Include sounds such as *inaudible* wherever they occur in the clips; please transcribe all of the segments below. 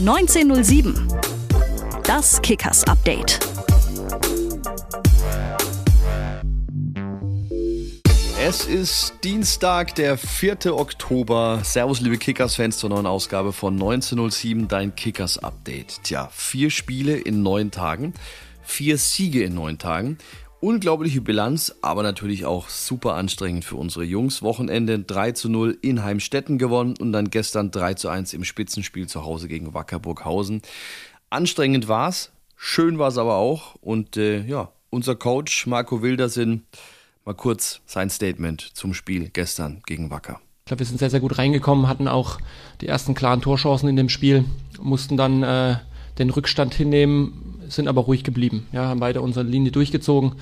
1907. Das Kickers Update. Es ist Dienstag, der 4. Oktober. Servus, liebe Kickers-Fans, zur neuen Ausgabe von 1907, dein Kickers-Update. Tja, vier Spiele in neun Tagen, vier Siege in neun Tagen. Unglaubliche Bilanz, aber natürlich auch super anstrengend für unsere Jungs. Wochenende 3 zu 0 in Heimstetten gewonnen und dann gestern 3 zu 1 im Spitzenspiel zu Hause gegen Wackerburghausen. Anstrengend war's, schön war's aber auch. Und äh, ja, unser Coach Marco Wildersinn, mal kurz sein Statement zum Spiel gestern gegen Wacker. Ich glaube, wir sind sehr, sehr gut reingekommen, hatten auch die ersten klaren Torchancen in dem Spiel, mussten dann äh, den Rückstand hinnehmen, sind aber ruhig geblieben. Ja, haben weiter unsere Linie durchgezogen,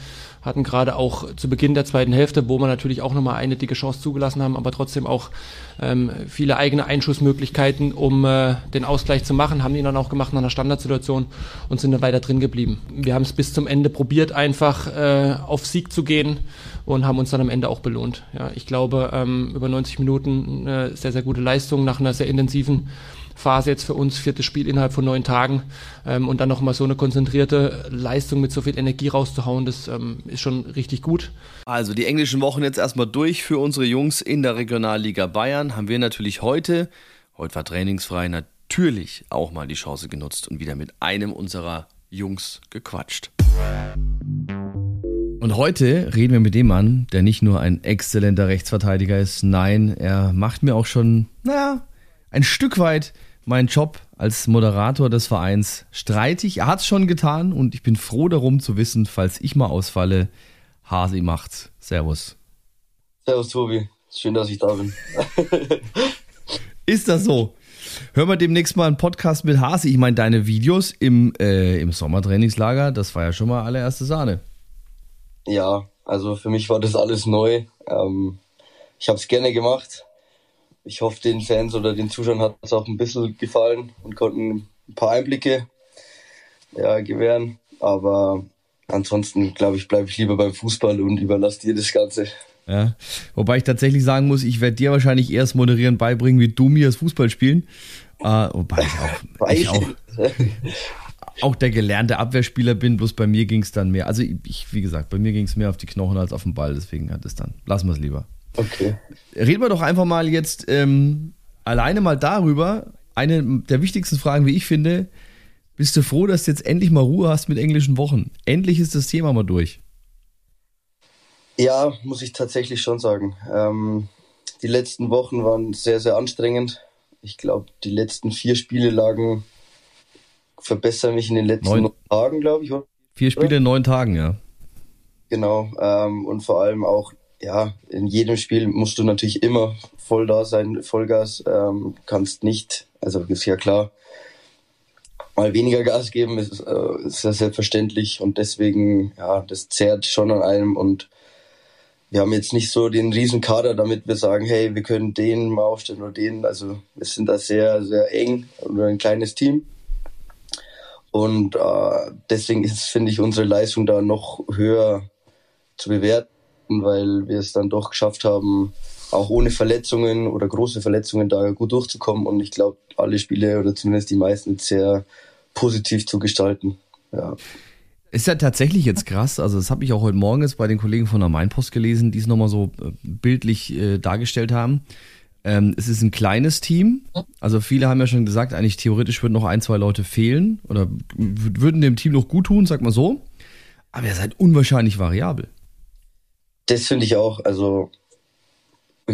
hatten gerade auch zu Beginn der zweiten Hälfte, wo wir natürlich auch nochmal eine dicke Chance zugelassen haben, aber trotzdem auch ähm, viele eigene Einschussmöglichkeiten, um äh, den Ausgleich zu machen, haben ihn dann auch gemacht nach einer Standardsituation und sind dann weiter drin geblieben. Wir haben es bis zum Ende probiert, einfach äh, auf Sieg zu gehen und haben uns dann am Ende auch belohnt. Ja, ich glaube, ähm, über 90 Minuten eine sehr, sehr gute Leistung nach einer sehr intensiven Phase jetzt für uns, viertes Spiel innerhalb von neun Tagen ähm, und dann nochmal so eine konzentrierte Leistung mit so viel Energie rauszuhauen, das ähm, ist schon richtig gut. Also die englischen Wochen jetzt erstmal durch für unsere Jungs in der Regionalliga Bayern. Haben wir natürlich heute, heute war trainingsfrei, natürlich auch mal die Chance genutzt und wieder mit einem unserer Jungs gequatscht. Und heute reden wir mit dem Mann, der nicht nur ein exzellenter Rechtsverteidiger ist, nein, er macht mir auch schon, naja, ein Stück weit meinen Job als Moderator des Vereins streitig. Er hat es schon getan und ich bin froh darum zu wissen, falls ich mal ausfalle, Hasi macht's. Servus. Servus, Tobi. Schön, dass ich da bin. *laughs* Ist das so? Hören wir demnächst mal einen Podcast mit Hasi. Ich meine, deine Videos im, äh, im Sommertrainingslager, das war ja schon mal allererste Sahne. Ja, also für mich war das alles neu. Ähm, ich habe es gerne gemacht ich hoffe, den Fans oder den Zuschauern hat es auch ein bisschen gefallen und konnten ein paar Einblicke ja, gewähren. Aber ansonsten, glaube ich, bleibe ich lieber beim Fußball und überlasse dir das Ganze. Ja, wobei ich tatsächlich sagen muss, ich werde dir wahrscheinlich erst moderieren beibringen, wie du mir das Fußballspielen. Äh, wobei ich auch, *laughs* ich auch, auch der gelernte Abwehrspieler bin, bloß bei mir ging es dann mehr. Also ich, wie gesagt, bei mir ging es mehr auf die Knochen als auf den Ball, deswegen hat es dann. Lassen wir es lieber. Okay. Reden wir doch einfach mal jetzt ähm, alleine mal darüber. Eine der wichtigsten Fragen, wie ich finde, bist du froh, dass du jetzt endlich mal Ruhe hast mit englischen Wochen? Endlich ist das Thema mal durch. Ja, muss ich tatsächlich schon sagen. Ähm, die letzten Wochen waren sehr, sehr anstrengend. Ich glaube, die letzten vier Spiele lagen, verbessern mich in den letzten neun, Tagen, glaube ich. Oder? Vier Spiele in neun Tagen, ja. Genau. Ähm, und vor allem auch ja, in jedem Spiel musst du natürlich immer voll da sein, Vollgas, ähm, kannst nicht, also ist ja klar, mal weniger Gas geben ist, äh, ist ja selbstverständlich und deswegen, ja, das zehrt schon an einem und wir haben jetzt nicht so den riesen Kader, damit wir sagen, hey, wir können den mal aufstellen oder den, also wir sind da sehr, sehr eng oder ein kleines Team. Und äh, deswegen ist, finde ich, unsere Leistung da noch höher zu bewerten weil wir es dann doch geschafft haben, auch ohne Verletzungen oder große Verletzungen da gut durchzukommen. Und ich glaube, alle Spiele oder zumindest die meisten sehr positiv zu gestalten. Ja. Ist ja tatsächlich jetzt krass. Also, das habe ich auch heute Morgen jetzt bei den Kollegen von der Mainpost gelesen, die es nochmal so äh, bildlich äh, dargestellt haben. Ähm, es ist ein kleines Team. Also, viele haben ja schon gesagt, eigentlich theoretisch würden noch ein, zwei Leute fehlen oder würden dem Team noch gut tun, sag mal so. Aber ihr seid unwahrscheinlich variabel das finde ich auch. Also *laughs*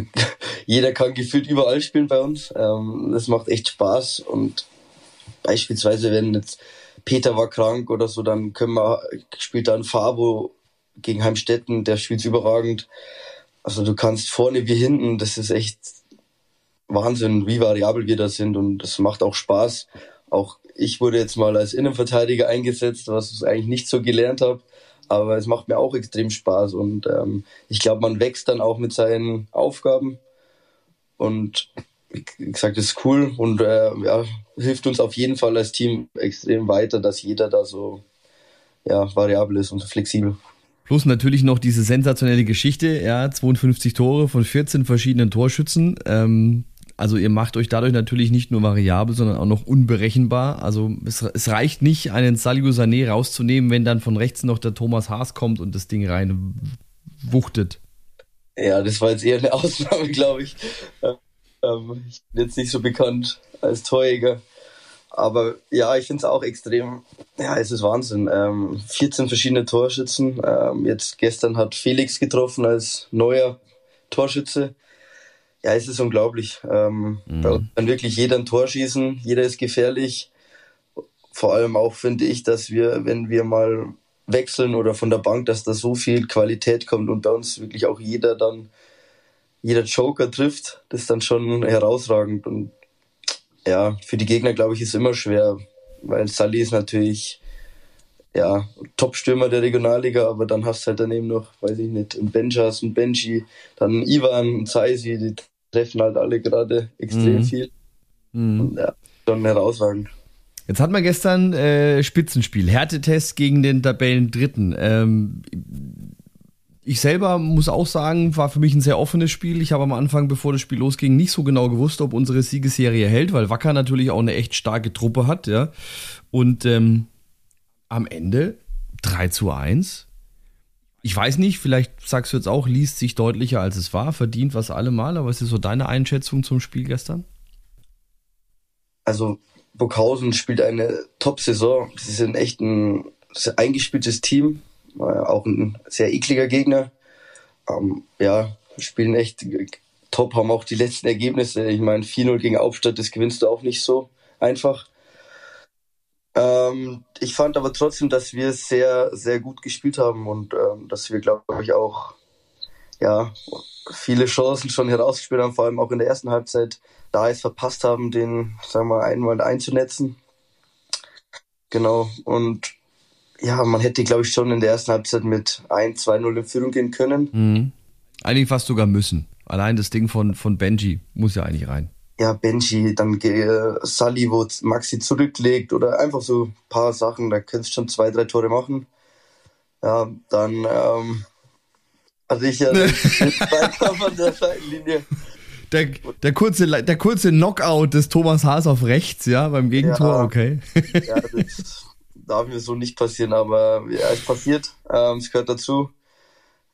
jeder kann gefühlt überall spielen bei uns. Ähm, das macht echt Spaß und beispielsweise, wenn jetzt Peter war krank oder so, dann können wir, spielt dann Fabo gegen Heimstetten, der spielt überragend. Also du kannst vorne wie hinten, das ist echt Wahnsinn, wie variabel wir da sind und das macht auch Spaß. Auch ich wurde jetzt mal als Innenverteidiger eingesetzt, was ich eigentlich nicht so gelernt habe aber es macht mir auch extrem Spaß und ähm, ich glaube, man wächst dann auch mit seinen Aufgaben und wie gesagt, das ist cool und äh, ja, hilft uns auf jeden Fall als Team extrem weiter, dass jeder da so ja, variabel ist und so flexibel. Plus natürlich noch diese sensationelle Geschichte, ja, 52 Tore von 14 verschiedenen Torschützen. Ähm, also ihr macht euch dadurch natürlich nicht nur variabel, sondern auch noch unberechenbar. Also es, es reicht nicht, einen Salio Sané rauszunehmen, wenn dann von rechts noch der Thomas Haas kommt und das Ding rein wuchtet. Ja, das war jetzt eher eine *laughs* Ausnahme, glaube ich. Ähm, ich bin jetzt nicht so bekannt als Torjäger. Aber ja, ich finde es auch extrem, ja, es ist Wahnsinn. Ähm, 14 verschiedene Torschützen. Ähm, jetzt gestern hat Felix getroffen als neuer Torschütze. Ja, es ist unglaublich. Ähm, mhm. Bei uns kann wirklich jeder ein Tor schießen, jeder ist gefährlich. Vor allem auch finde ich, dass wir, wenn wir mal wechseln oder von der Bank, dass da so viel Qualität kommt und bei uns wirklich auch jeder dann, jeder Joker trifft, das ist dann schon herausragend. Und ja, für die Gegner, glaube ich, ist es immer schwer, weil Sally ist natürlich ja, Top-Stürmer der Regionalliga, aber dann hast du halt daneben noch, weiß ich nicht, einen Benjas, einen Benji, dann Ivan, einen Zaisi, die treffen halt alle gerade extrem mhm. viel. Mhm. Und, ja, schon herausragend. Jetzt hat man gestern äh, Spitzenspiel, Härtetest gegen den Tabellendritten. Ähm, ich selber muss auch sagen, war für mich ein sehr offenes Spiel. Ich habe am Anfang, bevor das Spiel losging, nicht so genau gewusst, ob unsere Siegesserie hält, weil Wacker natürlich auch eine echt starke Truppe hat, ja. Und ähm, am Ende 3 zu 1. Ich weiß nicht, vielleicht sagst du jetzt auch, liest sich deutlicher als es war, verdient was allemal, aber was ist so deine Einschätzung zum Spiel gestern? Also Burghausen spielt eine Top-Saison. Sie sind echt ein eingespieltes Team, auch ein sehr ekliger Gegner. Ähm, ja, spielen echt top, haben auch die letzten Ergebnisse. Ich meine, 4-0 gegen Aufstadt, das gewinnst du auch nicht so einfach. Ähm, ich fand aber trotzdem, dass wir sehr, sehr gut gespielt haben und ähm, dass wir, glaube ich, auch ja, viele Chancen schon herausgespielt haben, vor allem auch in der ersten Halbzeit da es verpasst haben, den, sagen wir mal, einmal einzunetzen. Genau. Und ja, man hätte, glaube ich, schon in der ersten Halbzeit mit 1, 2-0 in Führung gehen können. Mhm. Eigentlich fast sogar müssen. Allein das Ding von, von Benji muss ja eigentlich rein. Ja, Benji, dann äh, Sully, wo Maxi zurücklegt oder einfach so ein paar Sachen, da könntest du schon zwei, drei Tore machen. Ja, dann, ähm, also ich *laughs* ja von der Seitenlinie der, der, kurze, der kurze Knockout des Thomas Haas auf rechts, ja, beim Gegentor, ja, okay. ja, das darf mir so nicht passieren, aber ja, es passiert. Ähm, es gehört dazu.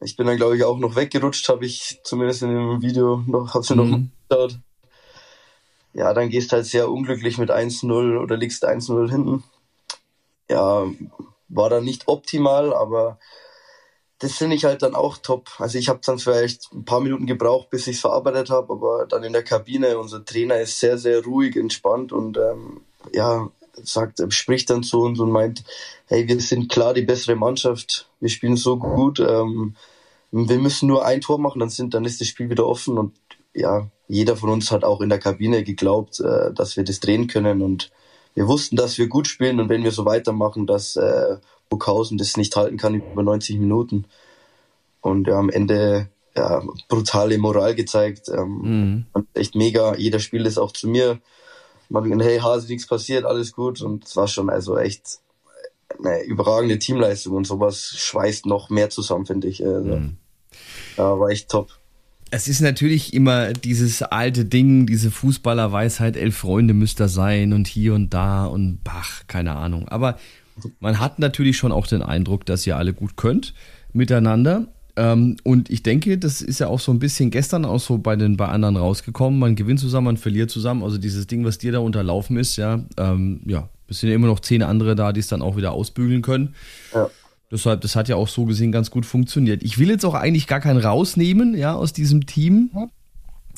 Ich bin dann, glaube ich, auch noch weggerutscht, habe ich zumindest in dem Video noch, hab's mir mhm. noch geschaut. Ja, dann gehst halt sehr unglücklich mit 1-0 oder liegst 1-0 hinten. Ja, war dann nicht optimal, aber das finde ich halt dann auch top. Also ich habe dann vielleicht ein paar Minuten gebraucht, bis ich es verarbeitet habe, aber dann in der Kabine, unser Trainer ist sehr, sehr ruhig, entspannt und ähm, ja, sagt, spricht dann zu uns und meint, hey, wir sind klar die bessere Mannschaft, wir spielen so gut, ähm, wir müssen nur ein Tor machen, dann sind, dann ist das Spiel wieder offen und ja, jeder von uns hat auch in der Kabine geglaubt, äh, dass wir das drehen können und wir wussten, dass wir gut spielen und wenn wir so weitermachen, dass äh, Burghausen das nicht halten kann über 90 Minuten. Und ja, am Ende ja, brutale Moral gezeigt. Ähm, mhm. Echt mega. Jeder spielt es auch zu mir. Man denkt, hey, Hase, nichts passiert, alles gut. Und es war schon also echt eine überragende Teamleistung und sowas schweißt noch mehr zusammen, finde ich. Also, mhm. Ja, war echt top. Es ist natürlich immer dieses alte Ding, diese Fußballerweisheit, elf Freunde müsste sein und hier und da und Bach, keine Ahnung. Aber man hat natürlich schon auch den Eindruck, dass ihr alle gut könnt miteinander. Ähm, und ich denke, das ist ja auch so ein bisschen gestern auch so bei den bei anderen rausgekommen. Man gewinnt zusammen, man verliert zusammen. Also dieses Ding, was dir da unterlaufen ist, ja, ähm, ja, es sind ja immer noch zehn andere da, die es dann auch wieder ausbügeln können. Ja. Deshalb, das hat ja auch so gesehen ganz gut funktioniert. Ich will jetzt auch eigentlich gar keinen rausnehmen, ja, aus diesem Team,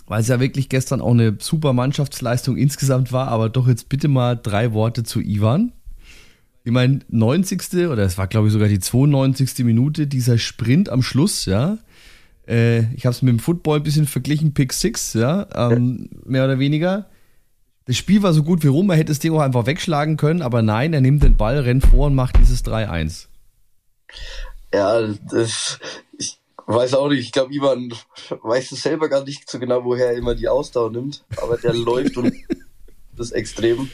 weil es ja wirklich gestern auch eine super Mannschaftsleistung insgesamt war. Aber doch jetzt bitte mal drei Worte zu Ivan. Ich meine, 90. oder es war glaube ich sogar die 92. Minute, dieser Sprint am Schluss, ja. Äh, ich habe es mit dem Football ein bisschen verglichen, Pick 6, ja, ähm, mehr oder weniger. Das Spiel war so gut wie rum, er hätte das Ding auch einfach wegschlagen können, aber nein, er nimmt den Ball, rennt vor und macht dieses 3-1. Ja, das, ich weiß auch nicht, ich glaube, Ivan weiß es selber gar nicht so genau, woher er immer die Ausdauer nimmt, aber der *laughs* läuft und das ist extrem.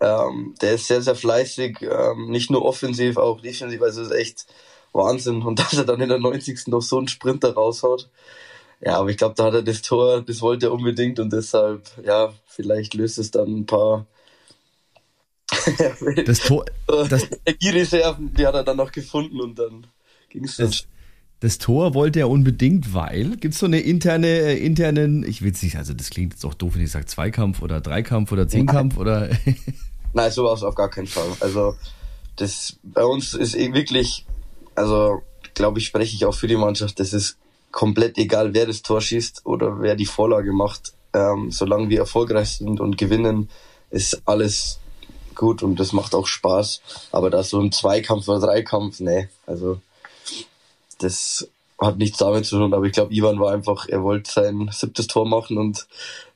Ähm, der ist sehr, sehr fleißig, ähm, nicht nur offensiv, auch defensiv. Also ist echt Wahnsinn. Und *laughs* dass er dann in der 90. noch so einen Sprinter raushaut. Ja, aber ich glaube, da hat er das Tor, das wollte er unbedingt und deshalb, ja, vielleicht löst es dann ein paar *laughs* das Tor, das Energiereserven, die hat er dann noch gefunden und dann ging es das, das Tor wollte er unbedingt, weil gibt es so eine interne, äh, internen, ich will es nicht, also das klingt jetzt auch doof, wenn ich sage Zweikampf oder Dreikampf oder Zehnkampf oder. *laughs* Nein, sowas auf gar keinen Fall. Also das bei uns ist eh wirklich, also glaube ich, spreche ich auch für die Mannschaft, das ist komplett egal, wer das Tor schießt oder wer die Vorlage macht. Ähm, solange wir erfolgreich sind und gewinnen, ist alles gut und das macht auch Spaß. Aber da so ein Zweikampf oder Dreikampf, nee, also das hat nichts damit zu tun. Aber ich glaube, Ivan war einfach, er wollte sein siebtes Tor machen und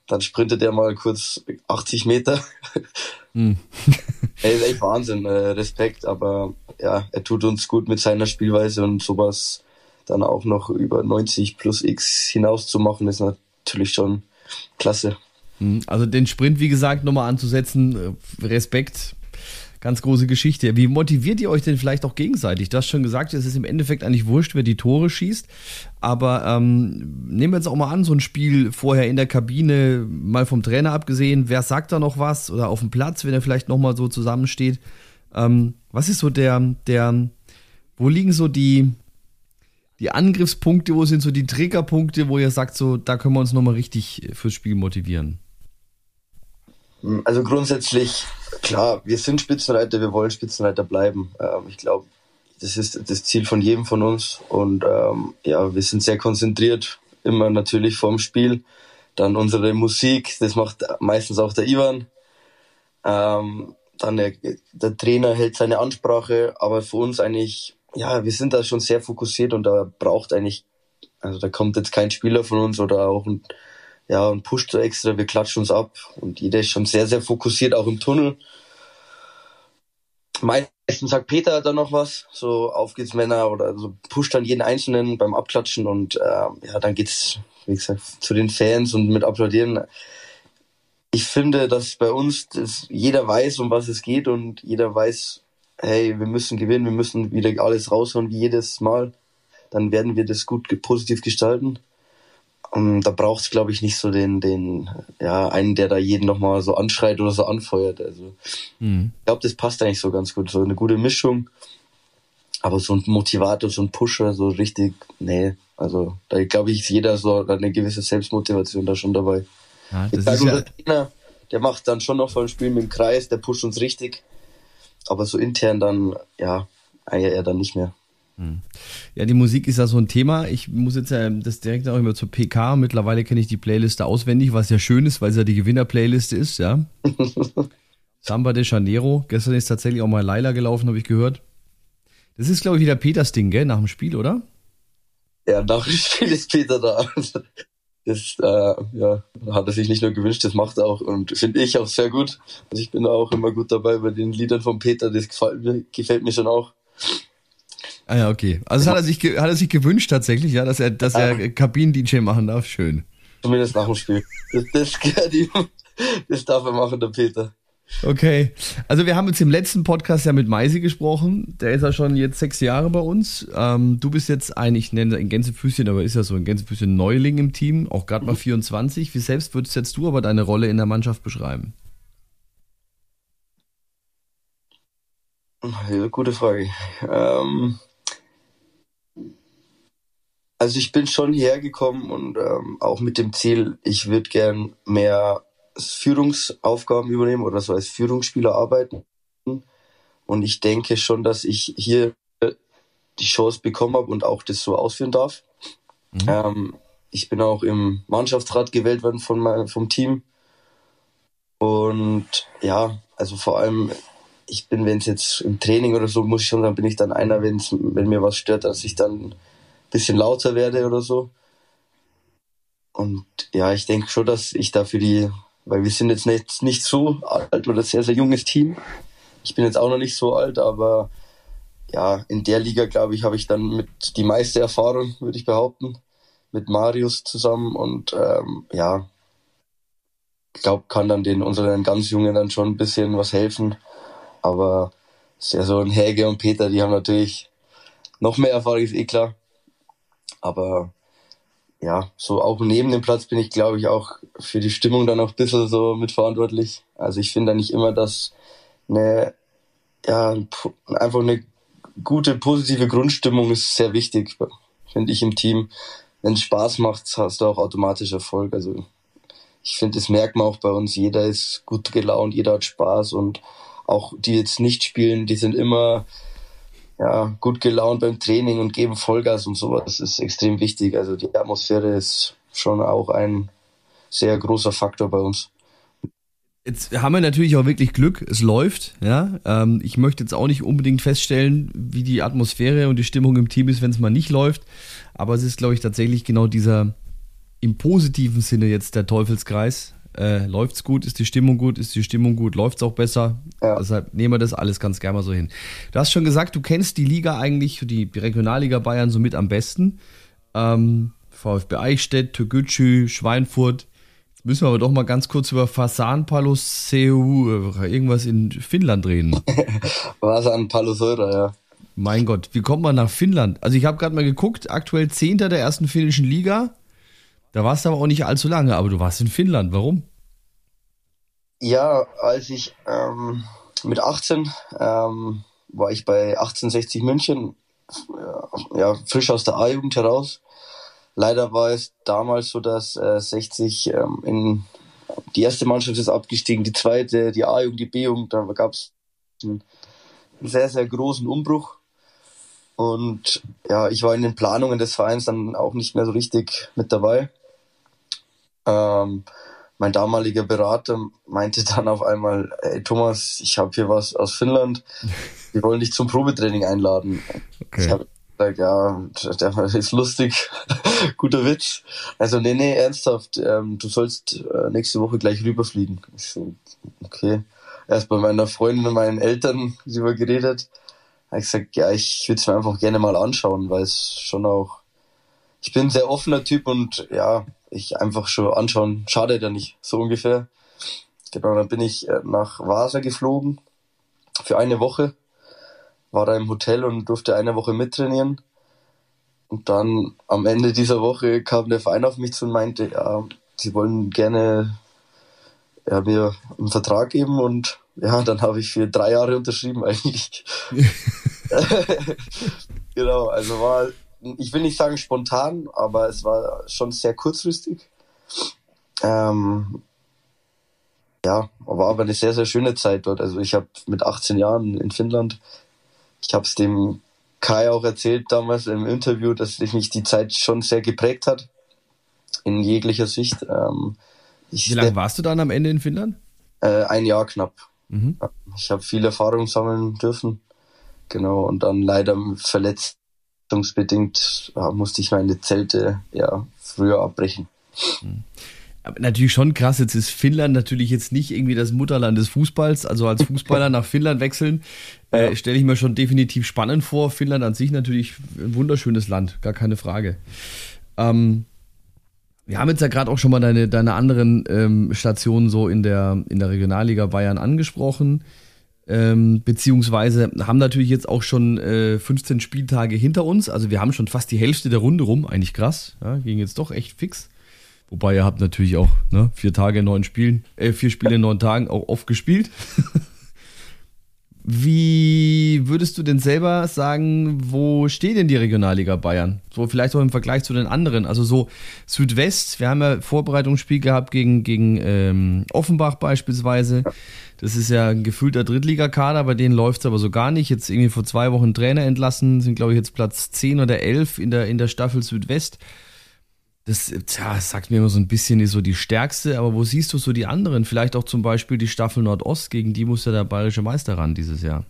dann sprintet er mal kurz 80 Meter. *laughs* Ey, ist echt Wahnsinn, äh, Respekt, aber ja, er tut uns gut mit seiner Spielweise und sowas dann auch noch über 90 plus X hinaus zu machen, ist natürlich schon klasse. Hm, also den Sprint, wie gesagt, nochmal anzusetzen, äh, Respekt, ganz große Geschichte. Wie motiviert ihr euch denn vielleicht auch gegenseitig? Du hast schon gesagt, es ist im Endeffekt eigentlich wurscht, wer die Tore schießt. Aber ähm, nehmen wir jetzt auch mal an, so ein Spiel vorher in der Kabine, mal vom Trainer abgesehen, wer sagt da noch was? Oder auf dem Platz, wenn er vielleicht nochmal so zusammensteht. Ähm, was ist so der, der, wo liegen so die, die Angriffspunkte, wo sind so die Triggerpunkte, wo ihr sagt, so, da können wir uns nochmal richtig fürs Spiel motivieren? Also grundsätzlich, klar, wir sind Spitzenreiter, wir wollen Spitzenreiter bleiben. Ähm, ich glaube, das ist das Ziel von jedem von uns. Und ähm, ja, wir sind sehr konzentriert, immer natürlich vorm Spiel. Dann unsere Musik, das macht meistens auch der Ivan. Ähm, dann der, der Trainer hält seine Ansprache, aber für uns eigentlich, ja, wir sind da schon sehr fokussiert und da braucht eigentlich, also da kommt jetzt kein Spieler von uns oder auch ein ja, und pusht so extra, wir klatschen uns ab und jeder ist schon sehr, sehr fokussiert, auch im Tunnel. Meistens sagt Peter dann noch was, so auf geht's Männer oder so pusht dann jeden Einzelnen beim Abklatschen und äh, ja, dann geht's, wie gesagt, zu den Fans und mit Applaudieren. Ich finde, dass bei uns dass jeder weiß, um was es geht und jeder weiß, hey, wir müssen gewinnen, wir müssen wieder alles raushauen wie jedes Mal. Dann werden wir das gut positiv gestalten. Und da braucht es, glaube ich, nicht so den, den, ja, einen, der da jeden nochmal so anschreit oder so anfeuert. Also mhm. ich glaube, das passt eigentlich so ganz gut. So eine gute Mischung. Aber so ein Motivator, so ein Pusher, so richtig, nee. Also da glaube ich, ist jeder so eine gewisse Selbstmotivation da schon dabei. Ja, das ist ja Trainer, der macht dann schon noch vor dem Spiel mit dem Kreis, der pusht uns richtig. Aber so intern dann, ja, eher dann nicht mehr. Hm. Ja, die Musik ist ja so ein Thema. Ich muss jetzt ja das direkt auch immer zur PK. Mittlerweile kenne ich die Playliste auswendig, was ja schön ist, weil es ja die Gewinner-Playliste ist, ja. *laughs* Samba de Janeiro. Gestern ist tatsächlich auch mal Laila gelaufen, habe ich gehört. Das ist, glaube ich, wieder Peters Ding, gell? Nach dem Spiel, oder? Ja, nach dem Spiel ist Peter da. Das äh, ja, hat er sich nicht nur gewünscht, das macht er auch und finde ich auch sehr gut. Also ich bin da auch immer gut dabei bei den Liedern von Peter, das gefällt mir, gefällt mir schon auch. Ah ja, okay. Also das hat er sich, hat er sich gewünscht tatsächlich, ja, dass er, dass er Kabinen-DJ machen darf. Schön. Zumindest nach dem Spiel. Das, das, *laughs* das darf er machen, der Peter. Okay. Also wir haben jetzt im letzten Podcast ja mit Meisi gesprochen. Der ist ja schon jetzt sechs Jahre bei uns. Ähm, du bist jetzt ein, ich nenne ein Gänsefüßchen, aber ist ja so ein Gänsefüßchen Neuling im Team, auch gerade mal 24. Wie selbst würdest jetzt du aber deine Rolle in der Mannschaft beschreiben? Ja, gute Frage. Ähm, also ich bin schon hierher gekommen und ähm, auch mit dem Ziel, ich würde gern mehr Führungsaufgaben übernehmen oder so als Führungsspieler arbeiten. Und ich denke schon, dass ich hier die Chance bekommen habe und auch das so ausführen darf. Mhm. Ähm, ich bin auch im Mannschaftsrat gewählt worden von mein, vom Team. Und ja, also vor allem, ich bin, wenn es jetzt im Training oder so, muss ich schon sagen, bin ich dann einer, wenn's, wenn mir was stört, dass ich dann bisschen lauter werde oder so. Und ja, ich denke schon, dass ich da für die, weil wir sind jetzt nicht, nicht so alt oder sehr, sehr junges Team. Ich bin jetzt auch noch nicht so alt, aber ja, in der Liga, glaube ich, habe ich dann mit die meiste Erfahrung, würde ich behaupten, mit Marius zusammen und ähm, ja, ich glaube, kann dann den unseren ganz Jungen dann schon ein bisschen was helfen. Aber sehr so ein Häge und Peter, die haben natürlich noch mehr Erfahrung, ist eh klar. Aber ja, so auch neben dem Platz bin ich, glaube ich, auch für die Stimmung dann auch ein bisschen so mitverantwortlich. Also ich finde eigentlich immer, dass eine, ja, einfach eine gute, positive Grundstimmung ist sehr wichtig, finde ich im Team. Wenn es Spaß macht, hast du auch automatisch Erfolg. Also ich finde, das merkt man auch bei uns. Jeder ist gut gelaunt, jeder hat Spaß und auch die jetzt nicht spielen, die sind immer ja, gut gelaunt beim Training und geben Vollgas und sowas. Ist extrem wichtig. Also die Atmosphäre ist schon auch ein sehr großer Faktor bei uns. Jetzt haben wir natürlich auch wirklich Glück, es läuft. Ja, ähm, ich möchte jetzt auch nicht unbedingt feststellen, wie die Atmosphäre und die Stimmung im Team ist, wenn es mal nicht läuft. Aber es ist, glaube ich, tatsächlich genau dieser im positiven Sinne jetzt der Teufelskreis. Äh, läuft's gut, ist die Stimmung gut, ist die Stimmung gut, läuft's auch besser. Ja. Deshalb nehmen wir das alles ganz gerne mal so hin. Du hast schon gesagt, du kennst die Liga eigentlich, die Regionalliga Bayern somit am besten. Ähm, VfB Eichstätt, Türkgücü, Schweinfurt. Jetzt müssen wir aber doch mal ganz kurz über Fasan Paloseu, äh, irgendwas in Finnland reden. *laughs* Fasan Paloseura, ja. Mein Gott, wie kommt man nach Finnland? Also ich habe gerade mal geguckt, aktuell Zehnter der ersten finnischen Liga. Da warst du aber auch nicht allzu lange, aber du warst in Finnland. Warum? Ja, als ich ähm, mit 18 ähm, war ich bei 1860 München, ja, frisch aus der A-Jugend heraus. Leider war es damals so, dass äh, 60 ähm, in die erste Mannschaft ist abgestiegen, die zweite, die A-Jugend, die B-Jugend, da gab es einen sehr, sehr großen Umbruch. Und ja, ich war in den Planungen des Vereins dann auch nicht mehr so richtig mit dabei. Ähm, mein damaliger Berater meinte dann auf einmal, ey Thomas, ich habe hier was aus Finnland, *laughs* wir wollen dich zum Probetraining einladen. Okay. Ich habe gesagt, ja, der ist lustig, *laughs* guter Witz. Also nee, nee, ernsthaft, ähm, du sollst äh, nächste Woche gleich rüberfliegen. Ich so, okay. Erst bei meiner Freundin und meinen Eltern darüber geredet. Habe ich gesagt, ja, ich würde es mir einfach gerne mal anschauen, weil es schon auch, ich bin ein sehr offener Typ und ja, ich einfach schon anschauen, schadet ja nicht, so ungefähr. Genau, dann bin ich äh, nach Vasa geflogen für eine Woche, war da im Hotel und durfte eine Woche mittrainieren. Und dann am Ende dieser Woche kam der Verein auf mich zu und meinte, ja, sie wollen gerne ja, mir einen Vertrag geben und ja, dann habe ich für drei Jahre unterschrieben eigentlich. *laughs* *laughs* genau, also war ich will nicht sagen spontan, aber es war schon sehr kurzfristig. Ähm, ja, war aber eine sehr, sehr schöne Zeit dort. Also ich habe mit 18 Jahren in Finnland, ich habe es dem Kai auch erzählt damals im Interview, dass mich die Zeit schon sehr geprägt hat, in jeglicher Sicht. Ähm, Wie lange warst du dann am Ende in Finnland? Äh, ein Jahr knapp. Mhm. Ich habe viel Erfahrung sammeln dürfen. Genau, und dann leider verletzt bedingt ja, musste ich meine Zelte ja früher abbrechen. Aber natürlich schon krass. Jetzt ist Finnland natürlich jetzt nicht irgendwie das Mutterland des Fußballs. Also als Fußballer nach Finnland wechseln, *laughs* äh, stelle ich mir schon definitiv spannend vor. Finnland an sich natürlich ein wunderschönes Land, gar keine Frage. Ähm, wir haben jetzt ja gerade auch schon mal deine, deine anderen ähm, Stationen so in der, in der Regionalliga Bayern angesprochen ähm, beziehungsweise haben natürlich jetzt auch schon äh, 15 Spieltage hinter uns. Also wir haben schon fast die Hälfte der Runde rum. Eigentlich krass. Ja, ging jetzt doch echt fix. Wobei ihr habt natürlich auch ne, vier Tage in neun Spielen, äh, vier Spiele in neun Tagen auch oft gespielt. *laughs* Wie würdest du denn selber sagen, wo steht denn die Regionalliga Bayern? So vielleicht auch im Vergleich zu den anderen. Also so Südwest, wir haben ja Vorbereitungsspiel gehabt gegen, gegen ähm, Offenbach beispielsweise. Das ist ja ein gefühlter Drittligakader, bei denen läuft es aber so gar nicht. Jetzt irgendwie vor zwei Wochen Trainer entlassen, sind glaube ich jetzt Platz 10 oder 11 in der, in der Staffel Südwest. Das tja, sagt mir immer so ein bisschen, ist so die stärkste, aber wo siehst du so die anderen? Vielleicht auch zum Beispiel die Staffel Nordost, gegen die muss ja der bayerische Meister ran dieses Jahr.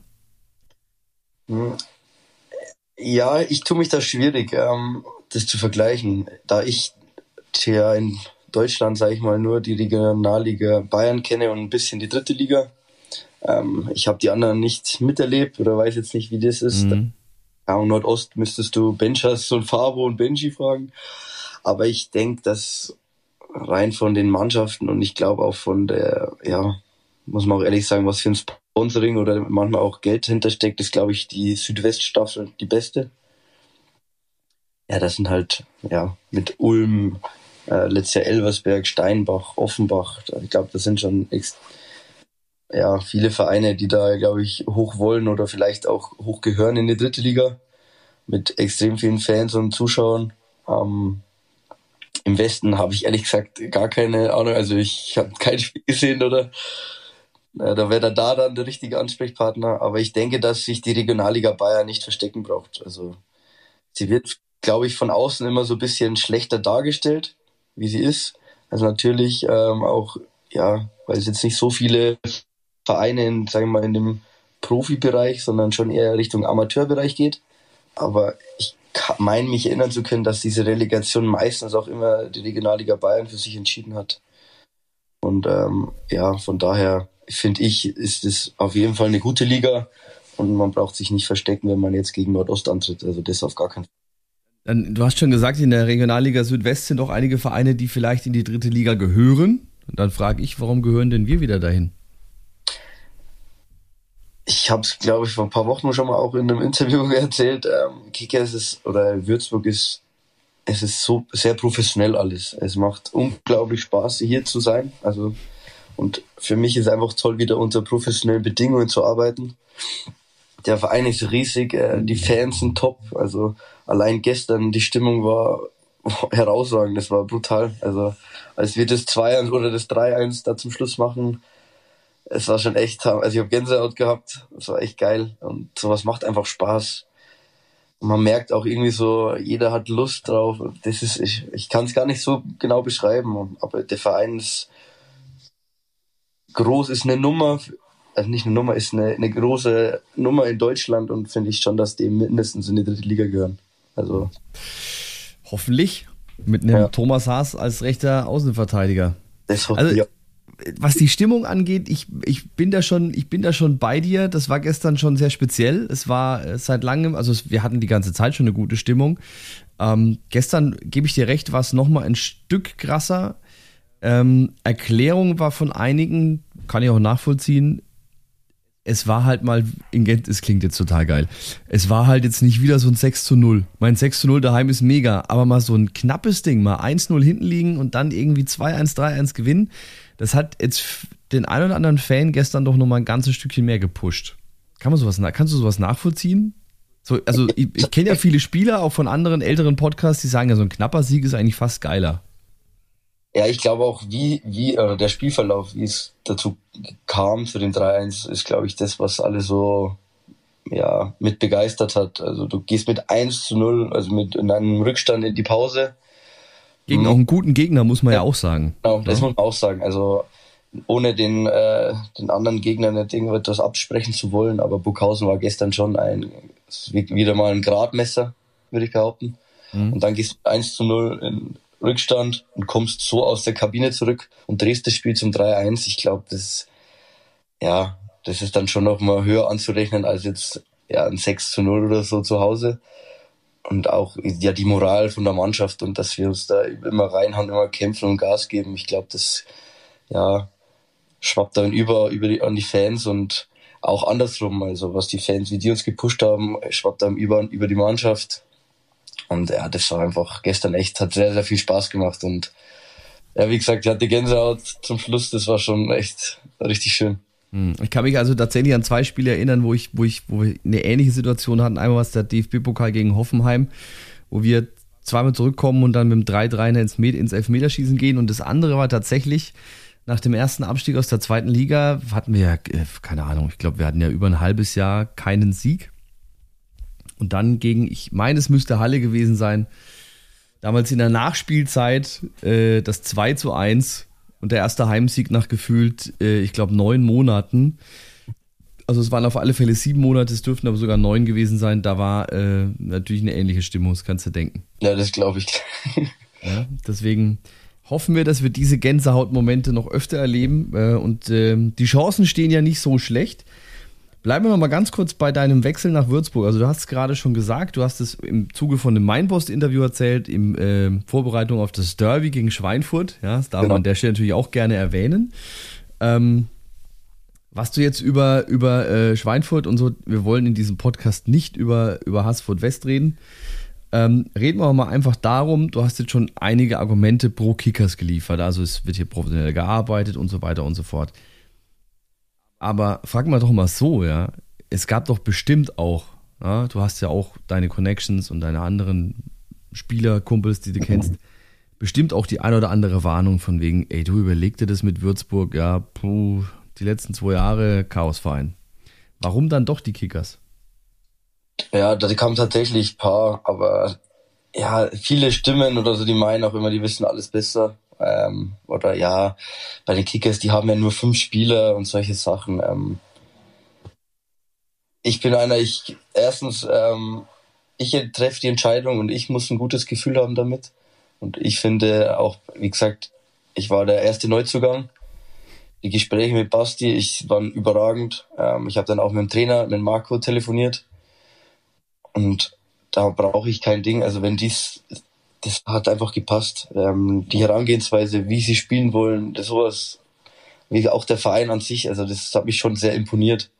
Hm. Ja, ich tue mich da schwierig, ähm, das zu vergleichen, da ich ja in Deutschland, sage ich mal, nur die Regionalliga Bayern kenne und ein bisschen die dritte Liga. Ähm, ich habe die anderen nicht miterlebt oder weiß jetzt nicht, wie das ist. Mhm. Ja, und Nordost müsstest du Benchers und Fabo und Benji fragen. Aber ich denke, dass rein von den Mannschaften und ich glaube auch von der, ja, muss man auch ehrlich sagen, was für ein Sponsoring oder manchmal auch Geld hintersteckt, ist, glaube ich, die Südweststaffel die beste. ja, das sind halt, ja, mit Ulm, äh, letztes Jahr Elversberg, Steinbach, Offenbach. Ich glaube, das sind schon ja, viele Vereine, die da, glaube ich, hoch wollen oder vielleicht auch hoch gehören in die dritte Liga mit extrem vielen Fans und Zuschauern. Ähm, Im Westen habe ich ehrlich gesagt gar keine Ahnung. Also ich habe kein *laughs* Spiel gesehen oder äh, da wäre da dann der richtige Ansprechpartner. Aber ich denke, dass sich die Regionalliga Bayern nicht verstecken braucht. Also sie wird, glaube ich, von außen immer so ein bisschen schlechter dargestellt, wie sie ist. Also natürlich ähm, auch, ja, weil es jetzt nicht so viele Vereine in, sagen wir mal, in dem Profibereich, sondern schon eher Richtung Amateurbereich geht. Aber ich meine mich erinnern zu können, dass diese Relegation meistens auch immer die Regionalliga Bayern für sich entschieden hat. Und ähm, ja, von daher finde ich, ist es auf jeden Fall eine gute Liga und man braucht sich nicht verstecken, wenn man jetzt gegen Nordost antritt. Also das auf gar keinen Fall. Du hast schon gesagt, in der Regionalliga Südwest sind auch einige Vereine, die vielleicht in die dritte Liga gehören. Und dann frage ich, warum gehören denn wir wieder dahin? Ich habe es, glaube ich, vor ein paar Wochen schon mal auch in einem Interview *laughs* erzählt. Ähm, Kickers ist oder Würzburg ist, es ist so sehr professionell alles. Es macht unglaublich Spaß, hier zu sein. Also und für mich ist einfach toll, wieder unter professionellen Bedingungen zu arbeiten. Der Verein ist riesig, äh, die Fans sind top. Also allein gestern die Stimmung war *laughs* herausragend, das war brutal. Also als wir das 2-1 oder das 3-1 da zum Schluss machen, es war schon echt, also ich habe Gänsehaut gehabt, es war echt geil und sowas macht einfach Spaß. Und man merkt auch irgendwie so, jeder hat Lust drauf. Das ist, ich, ich kann es gar nicht so genau beschreiben, aber der Verein ist groß, ist eine Nummer, also nicht eine Nummer, ist eine, eine große Nummer in Deutschland und finde ich schon, dass die mindestens in die dritte Liga gehören. Also hoffentlich mit einem ja. Thomas Haas als rechter Außenverteidiger. Das hoffe also, ich was die Stimmung angeht, ich, ich bin da schon, ich bin da schon bei dir. Das war gestern schon sehr speziell. Es war äh, seit langem, also wir hatten die ganze Zeit schon eine gute Stimmung. Ähm, gestern gebe ich dir recht, war es nochmal ein Stück krasser. Ähm, Erklärung war von einigen, kann ich auch nachvollziehen. Es war halt mal, es klingt jetzt total geil. Es war halt jetzt nicht wieder so ein 6 zu 0. Mein 6 zu 0 daheim ist mega, aber mal so ein knappes Ding, mal 1-0 hinten liegen und dann irgendwie 2-1, 3-1 gewinnen das hat jetzt den einen oder anderen Fan gestern doch nochmal ein ganzes Stückchen mehr gepusht. Kann man sowas, kannst du sowas nachvollziehen? So, also ich, ich kenne ja viele Spieler, auch von anderen älteren Podcasts, die sagen ja, so ein knapper Sieg ist eigentlich fast geiler. Ja, ich glaube auch, wie, wie, oder der Spielverlauf, wie es dazu kam zu den 3-1, ist, glaube ich, das, was alle so, ja, mit begeistert hat. Also du gehst mit 1 zu 0, also mit in einem Rückstand in die Pause gegen mhm. auch einen guten Gegner, muss man ja, ja auch sagen. Genau, das ja. muss man auch sagen. Also ohne den, äh, den anderen Gegnern nicht irgendetwas absprechen zu wollen, aber Burghausen war gestern schon ein, wieder mal ein Gradmesser, würde ich behaupten. Mhm. Und dann gehst du 1 zu 0 in Rückstand und kommst so aus der Kabine zurück und drehst das Spiel zum 3-1. Ich glaube, das, ja, das ist dann schon noch mal höher anzurechnen als jetzt ja, ein 6 zu 0 oder so zu Hause und auch ja die Moral von der Mannschaft und dass wir uns da immer reinhauen, immer kämpfen und Gas geben. Ich glaube, das ja schwappt dann über über die, an die Fans und auch andersrum. Also was die Fans, wie die uns gepusht haben, schwappt dann über über die Mannschaft. Und ja, das war einfach gestern echt, hat sehr sehr viel Spaß gemacht und ja, wie gesagt, ich hatte Gänsehaut zum Schluss. Das war schon echt richtig schön. Hm. Ich kann mich also tatsächlich an zwei Spiele erinnern, wo ich, wo ich, wo wir eine ähnliche Situation hatten. Einmal war es der DFB-Pokal gegen Hoffenheim, wo wir zweimal zurückkommen und dann mit dem 3-3 ins, ins Elfmeterschießen gehen. Und das andere war tatsächlich nach dem ersten Abstieg aus der zweiten Liga, hatten wir ja, äh, keine Ahnung, ich glaube, wir hatten ja über ein halbes Jahr keinen Sieg. Und dann gegen, ich meine, es müsste Halle gewesen sein, damals in der Nachspielzeit äh, das 2 zu 1 und der erste Heimsieg nach gefühlt, äh, ich glaube, neun Monaten. Also es waren auf alle Fälle sieben Monate, es dürften aber sogar neun gewesen sein. Da war äh, natürlich eine ähnliche Stimmung, das kannst du denken. Ja, das glaube ich. *laughs* ja, deswegen hoffen wir, dass wir diese Gänsehautmomente noch öfter erleben. Äh, und äh, die Chancen stehen ja nicht so schlecht. Bleiben wir mal ganz kurz bei deinem Wechsel nach Würzburg. Also du hast es gerade schon gesagt, du hast es im Zuge von dem Mainpost-Interview erzählt, in äh, Vorbereitung auf das Derby gegen Schweinfurt. Ja, das darf genau. man an der Stelle natürlich auch gerne erwähnen. Ähm, was du jetzt über, über äh, Schweinfurt und so, wir wollen in diesem Podcast nicht über, über Haßfurt West reden. Ähm, reden wir mal einfach darum, du hast jetzt schon einige Argumente pro Kickers geliefert, also es wird hier professionell gearbeitet und so weiter und so fort. Aber frag mal doch mal so, ja, es gab doch bestimmt auch, ja, du hast ja auch deine Connections und deine anderen Spieler, Kumpels, die du kennst, bestimmt auch die ein oder andere Warnung von wegen, ey, du überleg dir das mit Würzburg, ja, puh, die letzten zwei Jahre Chaosverein. Warum dann doch die Kickers? Ja, da kamen tatsächlich ein paar, aber ja, viele Stimmen oder so, die meinen auch immer, die wissen alles besser. Ähm, oder ja, bei den Kickers, die haben ja nur fünf Spieler und solche Sachen. Ähm, ich bin einer, ich erstens, ähm, ich treffe die Entscheidung und ich muss ein gutes Gefühl haben damit. Und ich finde auch, wie gesagt, ich war der erste Neuzugang. Die Gespräche mit Basti, ich waren überragend. Ähm, ich habe dann auch mit dem Trainer, mit Marco telefoniert. Und da brauche ich kein Ding. Also wenn dies, das hat einfach gepasst. Ähm, die Herangehensweise, wie sie spielen wollen, das sowas, wie auch der Verein an sich, also das hat mich schon sehr imponiert.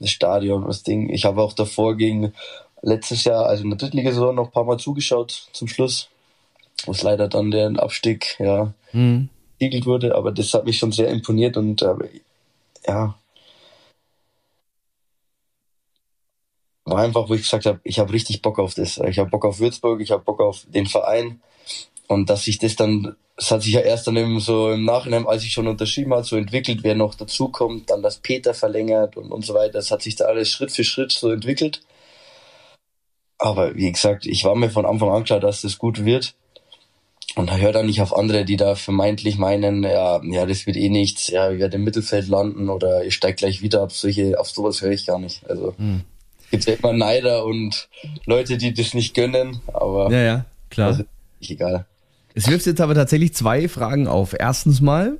Das Stadion, das Ding. Ich habe auch davor gegen letztes Jahr, also in der Drittligasaison, noch ein paar Mal zugeschaut zum Schluss wo es leider dann der Abstieg ja mhm. wurde, aber das hat mich schon sehr imponiert und äh, ja war einfach, wo ich gesagt habe, ich habe richtig Bock auf das. Ich habe Bock auf Würzburg, ich habe Bock auf den Verein und dass sich das dann, das hat sich ja erst dann eben so im Nachhinein, als ich schon unterschrieben habe, so entwickelt, wer noch dazukommt, dann das Peter verlängert und, und so weiter. Das hat sich da alles Schritt für Schritt so entwickelt. Aber wie gesagt, ich war mir von Anfang an klar, dass das gut wird. Und hört dann nicht auf andere, die da vermeintlich meinen, ja, ja, das wird eh nichts, ja, ich werde im Mittelfeld landen oder ihr steigt gleich wieder ab. Solche, auf sowas höre ich gar nicht. Also hm. Gibt ja immer Neider und Leute, die das nicht gönnen, aber ja, ja, klar. Also, egal. Es wirft jetzt aber tatsächlich zwei Fragen auf. Erstens mal,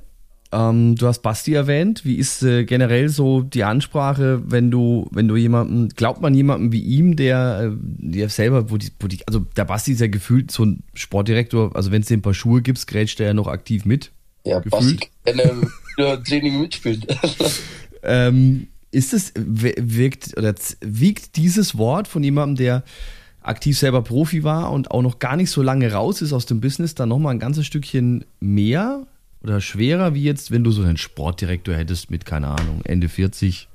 ähm, du hast Basti erwähnt. Wie ist äh, generell so die Ansprache, wenn du, wenn du jemanden, glaubt man jemanden wie ihm, der, äh, der selber, wo die, wo die, also der Basti ist ja gefühlt so ein Sportdirektor, also wenn es dem ein paar Schuhe gibt, grätscht er ja noch aktiv mit. Ja, gefühlt. Basti kann Training mitspielen. *laughs* ähm, ist es, wirkt, oder wiegt dieses Wort von jemandem, der aktiv selber Profi war und auch noch gar nicht so lange raus ist aus dem Business, dann nochmal ein ganzes Stückchen mehr oder schwerer, wie jetzt, wenn du so einen Sportdirektor hättest mit, keine Ahnung, Ende 40,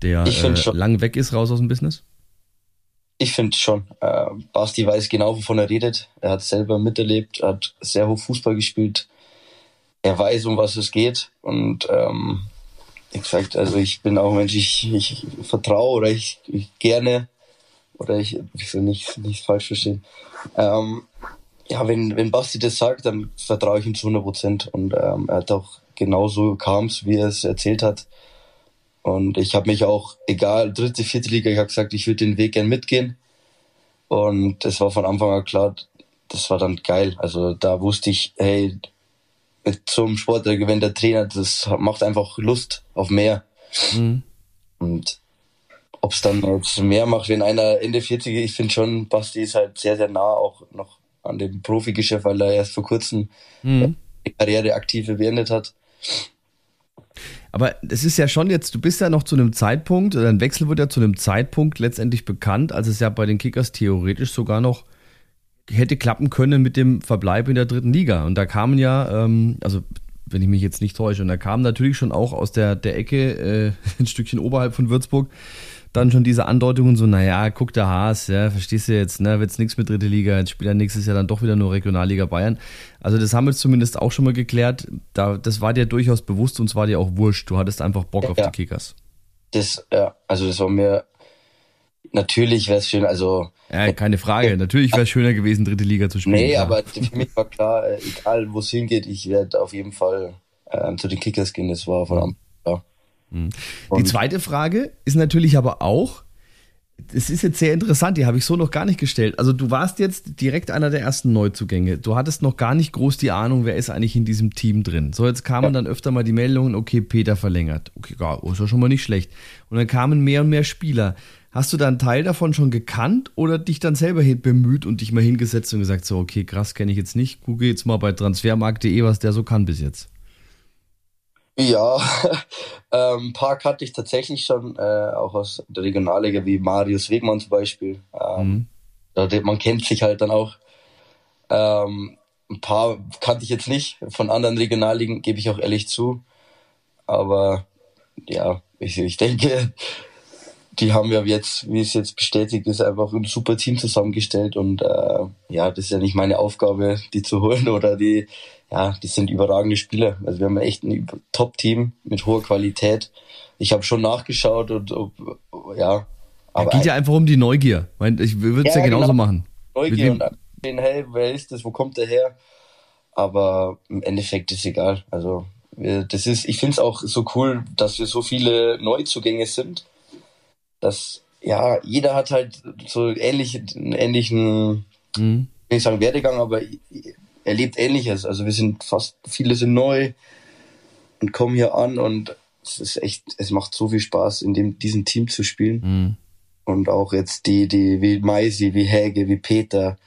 der äh, lang weg ist, raus aus dem Business? Ich finde schon. Äh, Basti weiß genau, wovon er redet. Er hat selber miterlebt, hat sehr hoch Fußball gespielt. Er weiß, um was es geht. Und ähm, gesagt, also ich bin auch ein Mensch, ich, ich vertraue oder ich, ich gerne, oder ich, ich will nicht, nicht falsch verstehen. Ähm, ja, wenn, wenn Basti das sagt, dann vertraue ich ihm zu 100 Prozent. Und ähm, er hat auch genauso kam es, wie er es erzählt hat. Und ich habe mich auch, egal, dritte, vierte Liga, ich habe gesagt, ich würde den Weg gern mitgehen. Und das war von Anfang an klar, das war dann geil. Also da wusste ich, hey, einem Sportler, wenn der Trainer, das macht einfach Lust auf mehr. Mhm. Und ob es dann jetzt mehr macht, wenn einer Ende 40, ich finde schon, Basti ist halt sehr, sehr nah auch noch an dem Profigeschäft, weil er erst vor kurzem mhm. die Karriere aktive beendet hat. Aber es ist ja schon jetzt, du bist ja noch zu einem Zeitpunkt, dein Wechsel wird ja zu einem Zeitpunkt letztendlich bekannt, als es ja bei den Kickers theoretisch sogar noch hätte klappen können mit dem Verbleib in der dritten Liga. Und da kamen ja, ähm, also wenn ich mich jetzt nicht täusche, und da kamen natürlich schon auch aus der, der Ecke, äh, *laughs* ein Stückchen oberhalb von Würzburg, dann schon diese Andeutungen so, naja, guck der Haas, ja, verstehst du jetzt, ne, wird's nichts mit dritte Liga, jetzt spielt er nächstes Jahr dann doch wieder nur Regionalliga Bayern. Also das haben wir zumindest auch schon mal geklärt. Da, das war dir durchaus bewusst und es war dir auch wurscht. Du hattest einfach Bock ja, auf die Kickers. Das, ja, also das war mir, natürlich wäre es schön, also. Ja, keine Frage. Natürlich wäre es schöner gewesen, dritte Liga zu spielen. Nee, klar. aber für mich war klar, äh, egal wo es hingeht, ich werde auf jeden Fall äh, zu den Kickers gehen. Das war von Anfang hm. Die zweite Frage ist natürlich aber auch, es ist jetzt sehr interessant, die habe ich so noch gar nicht gestellt. Also du warst jetzt direkt einer der ersten Neuzugänge. Du hattest noch gar nicht groß die Ahnung, wer ist eigentlich in diesem Team drin. So, jetzt kamen dann öfter mal die Meldungen, okay, Peter verlängert. Okay, ja, ist ja schon mal nicht schlecht. Und dann kamen mehr und mehr Spieler. Hast du da einen Teil davon schon gekannt oder dich dann selber bemüht und dich mal hingesetzt und gesagt, so, okay, krass, kenne ich jetzt nicht, gucke jetzt mal bei transfermarkt.de, was der so kann bis jetzt? Ja, *laughs* ähm, ein paar kannte ich tatsächlich schon, äh, auch aus der Regionalliga, wie Marius Wegmann zum Beispiel. Ähm, mhm. Man kennt sich halt dann auch. Ähm, ein paar kannte ich jetzt nicht. Von anderen Regionalligen gebe ich auch ehrlich zu. Aber ja, ich, ich denke, die haben ja jetzt, wie es jetzt bestätigt ist, einfach ein super Team zusammengestellt und äh, ja, das ist ja nicht meine Aufgabe, die zu holen oder die, ja, die sind überragende Spieler. Also wir haben echt ein Top-Team mit hoher Qualität. Ich habe schon nachgeschaut und ob, ja. Aber ja, geht ja einfach um die Neugier. Ich würde es ja, ja, genauso genau. machen. Neugier und sehen, hey, wer ist das, wo kommt der her? Aber im Endeffekt ist egal. Also das ist, ich finde es auch so cool, dass wir so viele Neuzugänge sind dass ja, jeder hat halt so ähnlich, einen ähnlichen, mhm. will ich sagen Werdegang, aber er lebt ähnliches. Also wir sind fast, viele sind neu und kommen hier an und es ist echt, es macht so viel Spaß, in dem, diesem Team zu spielen. Mhm. Und auch jetzt die, die, wie Maisi, wie Häge, wie Peter,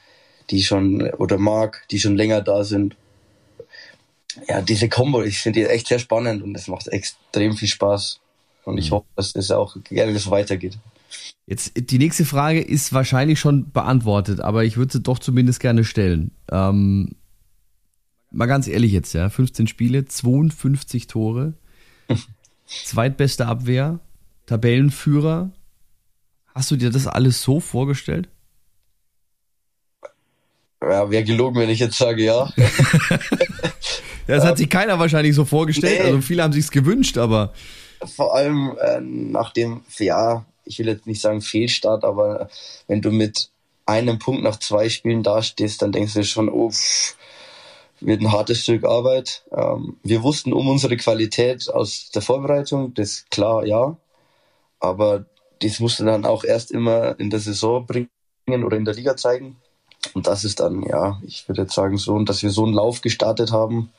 die schon, oder Marc, die schon länger da sind. Ja, diese Kombo, ich finde die echt sehr spannend und es macht extrem viel Spaß. Und ich mhm. hoffe, dass es auch gerne so weitergeht. Jetzt, die nächste Frage ist wahrscheinlich schon beantwortet, aber ich würde sie doch zumindest gerne stellen. Ähm, mal ganz ehrlich jetzt, ja, 15 Spiele, 52 Tore, *laughs* zweitbeste Abwehr, Tabellenführer. Hast du dir das alles so vorgestellt? Ja, wäre gelogen, wenn ich jetzt sage ja. *laughs* das hat *laughs* sich keiner wahrscheinlich so vorgestellt. Nee. Also viele haben sich's gewünscht, aber vor allem äh, nach dem, ja, ich will jetzt nicht sagen Fehlstart, aber wenn du mit einem Punkt nach zwei Spielen dastehst, dann denkst du schon, oh, pff, wird ein hartes Stück Arbeit. Ähm, wir wussten um unsere Qualität aus der Vorbereitung, das klar, ja. Aber das musst du dann auch erst immer in der Saison bringen oder in der Liga zeigen. Und das ist dann, ja, ich würde jetzt sagen, so, dass wir so einen Lauf gestartet haben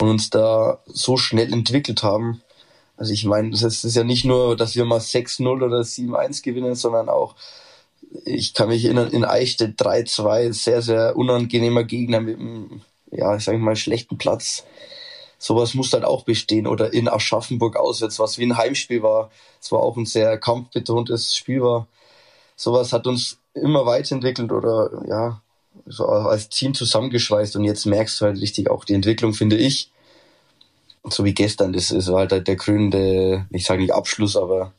und uns da so schnell entwickelt haben, also ich meine, das ist ja nicht nur, dass wir mal 6-0 oder 7-1 gewinnen, sondern auch, ich kann mich erinnern, in Eichstätt 3-2, sehr, sehr unangenehmer Gegner mit einem, ja, ich sag mal, schlechten Platz. Sowas muss dann auch bestehen. Oder in Aschaffenburg auswärts, was wie ein Heimspiel war. Es war auch ein sehr kampfbetontes Spiel war. Sowas hat uns immer weiterentwickelt oder, ja, so als Team zusammengeschweißt und jetzt merkst du halt richtig auch die Entwicklung, finde ich so wie gestern, das ist halt der krönende, ich sage nicht Abschluss, aber.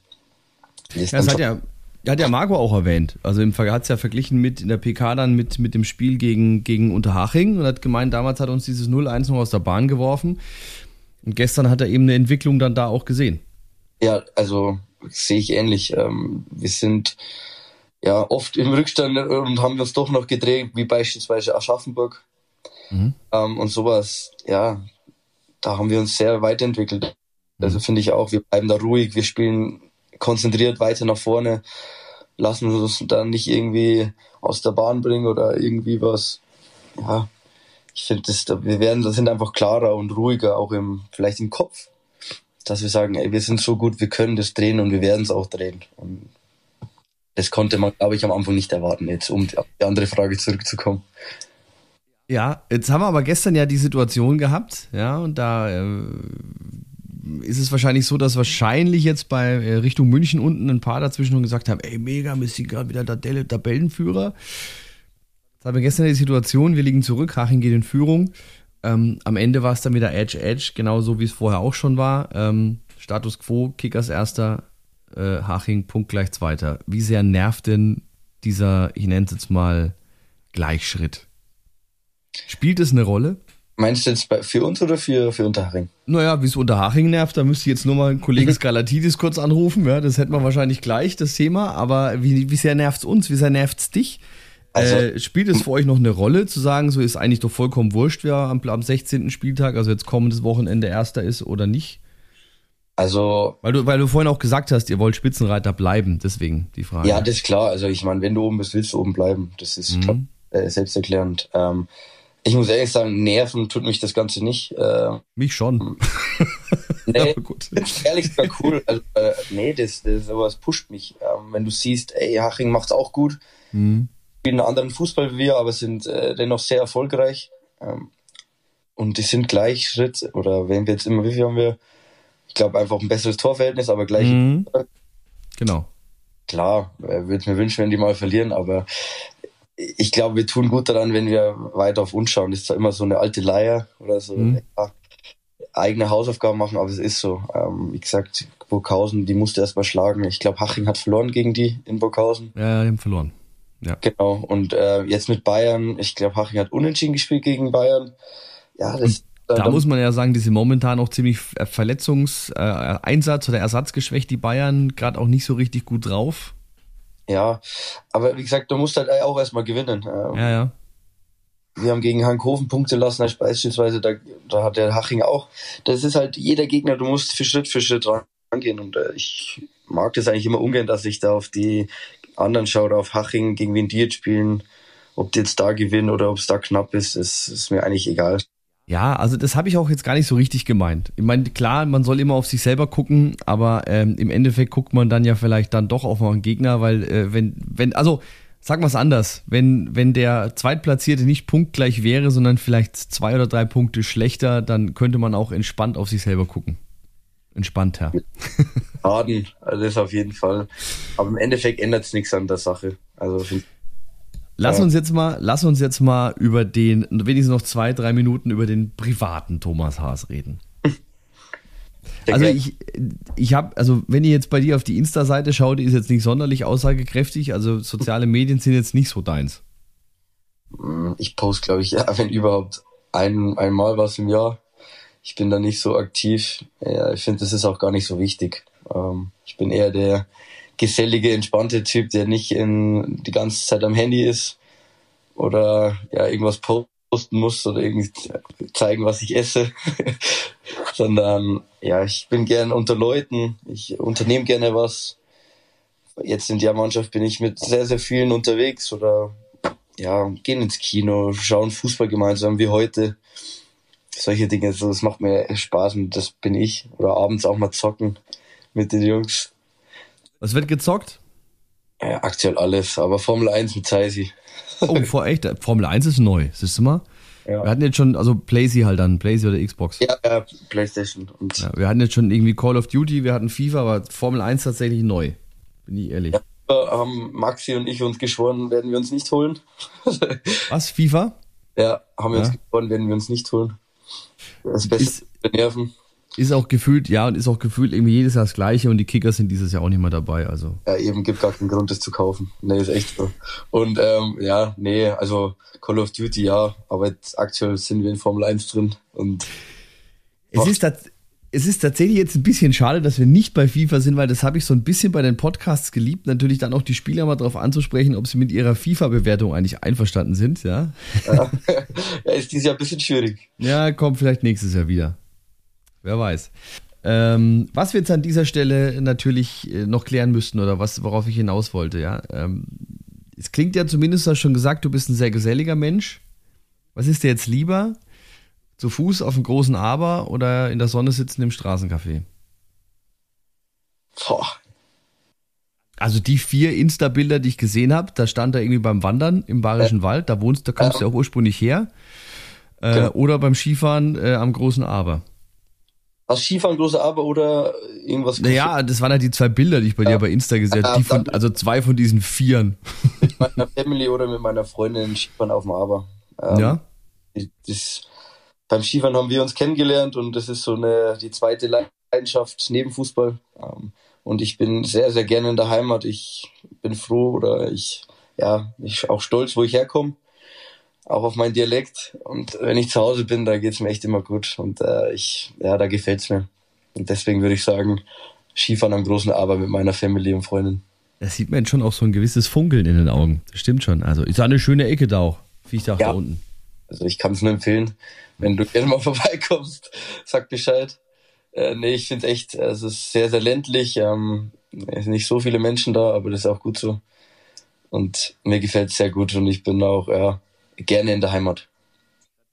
Ja, das hat ja, hat ja Marco auch erwähnt. Also hat es ja verglichen mit in der PK dann mit, mit dem Spiel gegen, gegen Unterhaching und hat gemeint, damals hat uns dieses 0-1 noch aus der Bahn geworfen. Und gestern hat er eben eine Entwicklung dann da auch gesehen. Ja, also sehe ich ähnlich. Ähm, wir sind ja oft im Rückstand und haben uns doch noch gedreht, wie beispielsweise Aschaffenburg. Mhm. Ähm, und sowas, ja, da haben wir uns sehr weiterentwickelt. Also mhm. finde ich auch, wir bleiben da ruhig, wir spielen konzentriert weiter nach vorne, lassen uns da nicht irgendwie aus der Bahn bringen oder irgendwie was. Ja, ich finde, wir werden, das sind einfach klarer und ruhiger, auch im, vielleicht im Kopf, dass wir sagen, ey, wir sind so gut, wir können das drehen und wir werden es auch drehen. Und das konnte man, glaube ich, am Anfang nicht erwarten, jetzt um die andere Frage zurückzukommen. Ja, jetzt haben wir aber gestern ja die Situation gehabt, ja, und da äh, ist es wahrscheinlich so, dass wahrscheinlich jetzt bei äh, Richtung München unten ein paar dazwischen schon gesagt haben, ey, mega, Messi gerade wieder der Tabellenführer. Jetzt haben wir gestern die Situation, wir liegen zurück, Haching geht in Führung. Ähm, am Ende war es dann wieder Edge Edge, genauso wie es vorher auch schon war. Ähm, Status Quo, Kickers erster, äh, Haching punktgleich zweiter. Wie sehr nervt denn dieser, ich nenne es jetzt mal, Gleichschritt? Spielt es eine Rolle? Meinst du jetzt für uns oder für, für Unterhaching? Naja, wie es Unterhaching nervt, da müsste ich jetzt nur mal einen Kollegen Skalatidis kurz anrufen. Ja, das hätten wir wahrscheinlich gleich, das Thema. Aber wie, wie sehr nervt es uns? Wie sehr nervt es dich? Also, äh, spielt es für euch noch eine Rolle, zu sagen, so ist eigentlich doch vollkommen wurscht, wer am, am 16. Spieltag, also jetzt kommendes Wochenende Erster ist oder nicht? Also. Weil du, weil du vorhin auch gesagt hast, ihr wollt Spitzenreiter bleiben, deswegen die Frage. Ja, das ist klar. Also ich meine, wenn du oben bist, willst du oben bleiben. Das ist mhm. äh, selbsterklärend. Ähm, ich muss ehrlich sagen, nerven tut mich das Ganze nicht. Äh, mich schon. *laughs* nee, gut. ehrlich sogar cool. *laughs* Also, äh, nee, das, das sowas pusht mich. Ähm, wenn du siehst, ey, Haching macht's auch gut. Mhm. Spielen einen anderen Fußball wie wir, aber sind äh, dennoch sehr erfolgreich. Ähm, und die sind gleich Schritt, oder wenn wir jetzt immer, wie viel haben wir? Ich glaube einfach ein besseres Torverhältnis, aber gleich. Mhm. Genau. Klar, äh, würde mir wünschen, wenn die mal verlieren, aber ich glaube, wir tun gut daran, wenn wir weiter auf uns schauen. Das ist zwar immer so eine alte Leier oder so. Mhm. Ja, eigene Hausaufgaben machen, aber es ist so. Ähm, wie gesagt, Burghausen, die musste erstmal schlagen. Ich glaube, Haching hat verloren gegen die in Burghausen. Ja, die haben verloren. Ja. Genau. Und äh, jetzt mit Bayern, ich glaube, Haching hat unentschieden gespielt gegen Bayern. Ja, das, da, da muss man ja sagen, die sind momentan auch ziemlich äh, Verletzungseinsatz äh, oder Ersatzgeschwächt, die Bayern gerade auch nicht so richtig gut drauf. Ja, aber wie gesagt, du musst halt auch erstmal gewinnen. Ähm, ja, ja. Wir haben gegen Hankhofen Punkte lassen, als beispielsweise, da, da hat der Haching auch. Das ist halt jeder Gegner, du musst für Schritt für Schritt rangehen. Und äh, ich mag das eigentlich immer ungern, dass ich da auf die anderen schaue, auf Haching, gegen wen die jetzt spielen. Ob die jetzt da gewinnen oder ob es da knapp ist, ist, ist mir eigentlich egal. Ja, also das habe ich auch jetzt gar nicht so richtig gemeint. Ich meine, klar, man soll immer auf sich selber gucken, aber ähm, im Endeffekt guckt man dann ja vielleicht dann doch auf einen Gegner, weil äh, wenn, wenn, also sagen wir es anders, wenn, wenn der Zweitplatzierte nicht punktgleich wäre, sondern vielleicht zwei oder drei Punkte schlechter, dann könnte man auch entspannt auf sich selber gucken. Entspannt, ja. Schaden, also das auf jeden Fall. Aber im Endeffekt ändert es nichts an der Sache. Also finde Lass uns jetzt mal, lass uns jetzt mal über den, wenigstens noch zwei, drei Minuten über den privaten Thomas Haas reden. *laughs* Also ich, ich habe, also wenn ihr jetzt bei dir auf die Insta-Seite schaut, die ist jetzt nicht sonderlich aussagekräftig. Also soziale Medien sind jetzt nicht so deins. Ich poste, glaube ich, *laughs* ja, wenn überhaupt ein, einmal was im Jahr. Ich bin da nicht so aktiv. Ja, ich finde, das ist auch gar nicht so wichtig. Ähm, ich bin eher der, gesellige, entspannte Typ, der nicht in, die ganze Zeit am Handy ist oder ja irgendwas posten muss oder irgendwie zeigen, was ich esse, *laughs* sondern ja, ich bin gern unter Leuten, ich unternehme gerne was. Jetzt in der Mannschaft bin ich mit sehr, sehr vielen unterwegs oder ja, gehen ins Kino, schauen Fußball gemeinsam wie heute. Solche Dinge, also das macht mir Spaß und das bin ich. Oder abends auch mal zocken mit den Jungs. Was wird gezockt? Ja, aktuell alles, aber Formel 1 mit Zeisi. Oh, *laughs* vor echt? Formel 1 ist neu, siehst du mal? Ja. Wir hatten jetzt schon, also Playsee halt dann, Playsee oder Xbox. Ja, ja Playstation. Und ja, wir hatten jetzt schon irgendwie Call of Duty, wir hatten FIFA, aber Formel 1 tatsächlich neu. Bin ich ehrlich. Ja, haben Maxi und ich uns geschworen, werden wir uns nicht holen. *laughs* Was, FIFA? Ja, haben wir uns geschworen, werden wir uns nicht holen. Das Beste ist, Nerven. Ist auch gefühlt, ja, und ist auch gefühlt irgendwie jedes Jahr das Gleiche und die Kickers sind dieses Jahr auch nicht mehr dabei, also. Ja, eben, gibt gar keinen Grund, das zu kaufen. Nee, ist echt so. Und, ähm, ja, nee, also Call of Duty, ja, aber jetzt aktuell sind wir in Formel 1 drin und. Es ist, es ist tatsächlich jetzt ein bisschen schade, dass wir nicht bei FIFA sind, weil das habe ich so ein bisschen bei den Podcasts geliebt, natürlich dann auch die Spieler mal darauf anzusprechen, ob sie mit ihrer FIFA-Bewertung eigentlich einverstanden sind, ja. Ja, *laughs* ja ist dieses Jahr ein bisschen schwierig. Ja, kommt vielleicht nächstes Jahr wieder. Wer weiß. Ähm, was wir jetzt an dieser Stelle natürlich äh, noch klären müssten oder was, worauf ich hinaus wollte, ja. Ähm, es klingt ja zumindest, du hast schon gesagt, du bist ein sehr geselliger Mensch. Was ist dir jetzt lieber? Zu Fuß auf dem großen Aber oder in der Sonne sitzen im Straßencafé? Boah. Also die vier Insta-Bilder, die ich gesehen habe, da stand er irgendwie beim Wandern im Bayerischen äh, Wald, da wohnst, da kommst du ja auch ursprünglich her. Äh, genau. Oder beim Skifahren äh, am großen Aber. Hast Skifahren große Aber oder irgendwas? Naja, das waren halt die zwei Bilder, die ich bei ja. dir bei Insta gesehen habe. Ja, also zwei von diesen Vieren. Mit meiner Family oder mit meiner Freundin Skifahren auf dem Aber. Ähm, ja. Das, beim Skifahren haben wir uns kennengelernt und das ist so eine die zweite Leidenschaft neben Fußball. Ähm, und ich bin sehr, sehr gerne in der Heimat. Ich bin froh oder ich, ja, ich auch stolz, wo ich herkomme auch auf meinen Dialekt. Und wenn ich zu Hause bin, da geht's mir echt immer gut. Und äh, ich, ja, da gefällt's mir. Und deswegen würde ich sagen, Skifahren am großen Aber mit meiner Family und Freunden. Da sieht man schon auch so ein gewisses Funkeln in den Augen. Das stimmt schon. Also ist eine schöne Ecke da auch. Viechdach ja. da unten. Also ich kann es nur empfehlen. Wenn du gerne mal *laughs* vorbeikommst, sag Bescheid. Äh, nee, ich finde echt, es ist sehr, sehr ländlich. Ähm, es sind nicht so viele Menschen da, aber das ist auch gut so. Und mir gefällt es sehr gut und ich bin auch, ja, gerne in der Heimat.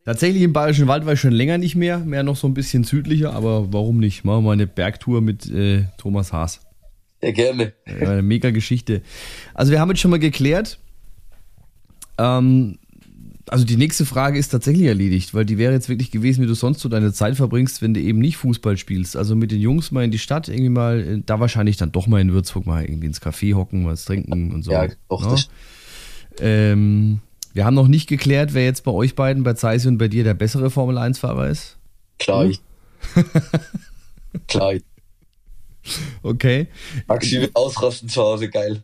Tatsächlich im Bayerischen Wald war ich schon länger nicht mehr, mehr noch so ein bisschen südlicher, aber warum nicht? Machen wir mal eine Bergtour mit äh, Thomas Haas. Ja, gerne. Eine mega Geschichte. Also wir haben jetzt schon mal geklärt, ähm, also die nächste Frage ist tatsächlich erledigt, weil die wäre jetzt wirklich gewesen, wie du sonst so deine Zeit verbringst, wenn du eben nicht Fußball spielst. Also mit den Jungs mal in die Stadt, irgendwie mal, äh, da wahrscheinlich dann doch mal in Würzburg mal irgendwie ins Café hocken, was trinken und so. Ja, auch no? Ne? Ähm, wir haben noch nicht geklärt, wer jetzt bei euch beiden, bei Zeise und bei dir, der bessere Formel-1-Fahrer ist. Klar, ich. *laughs* Klar. Ich. Okay. Maxi wird ausrasten zu Hause, geil.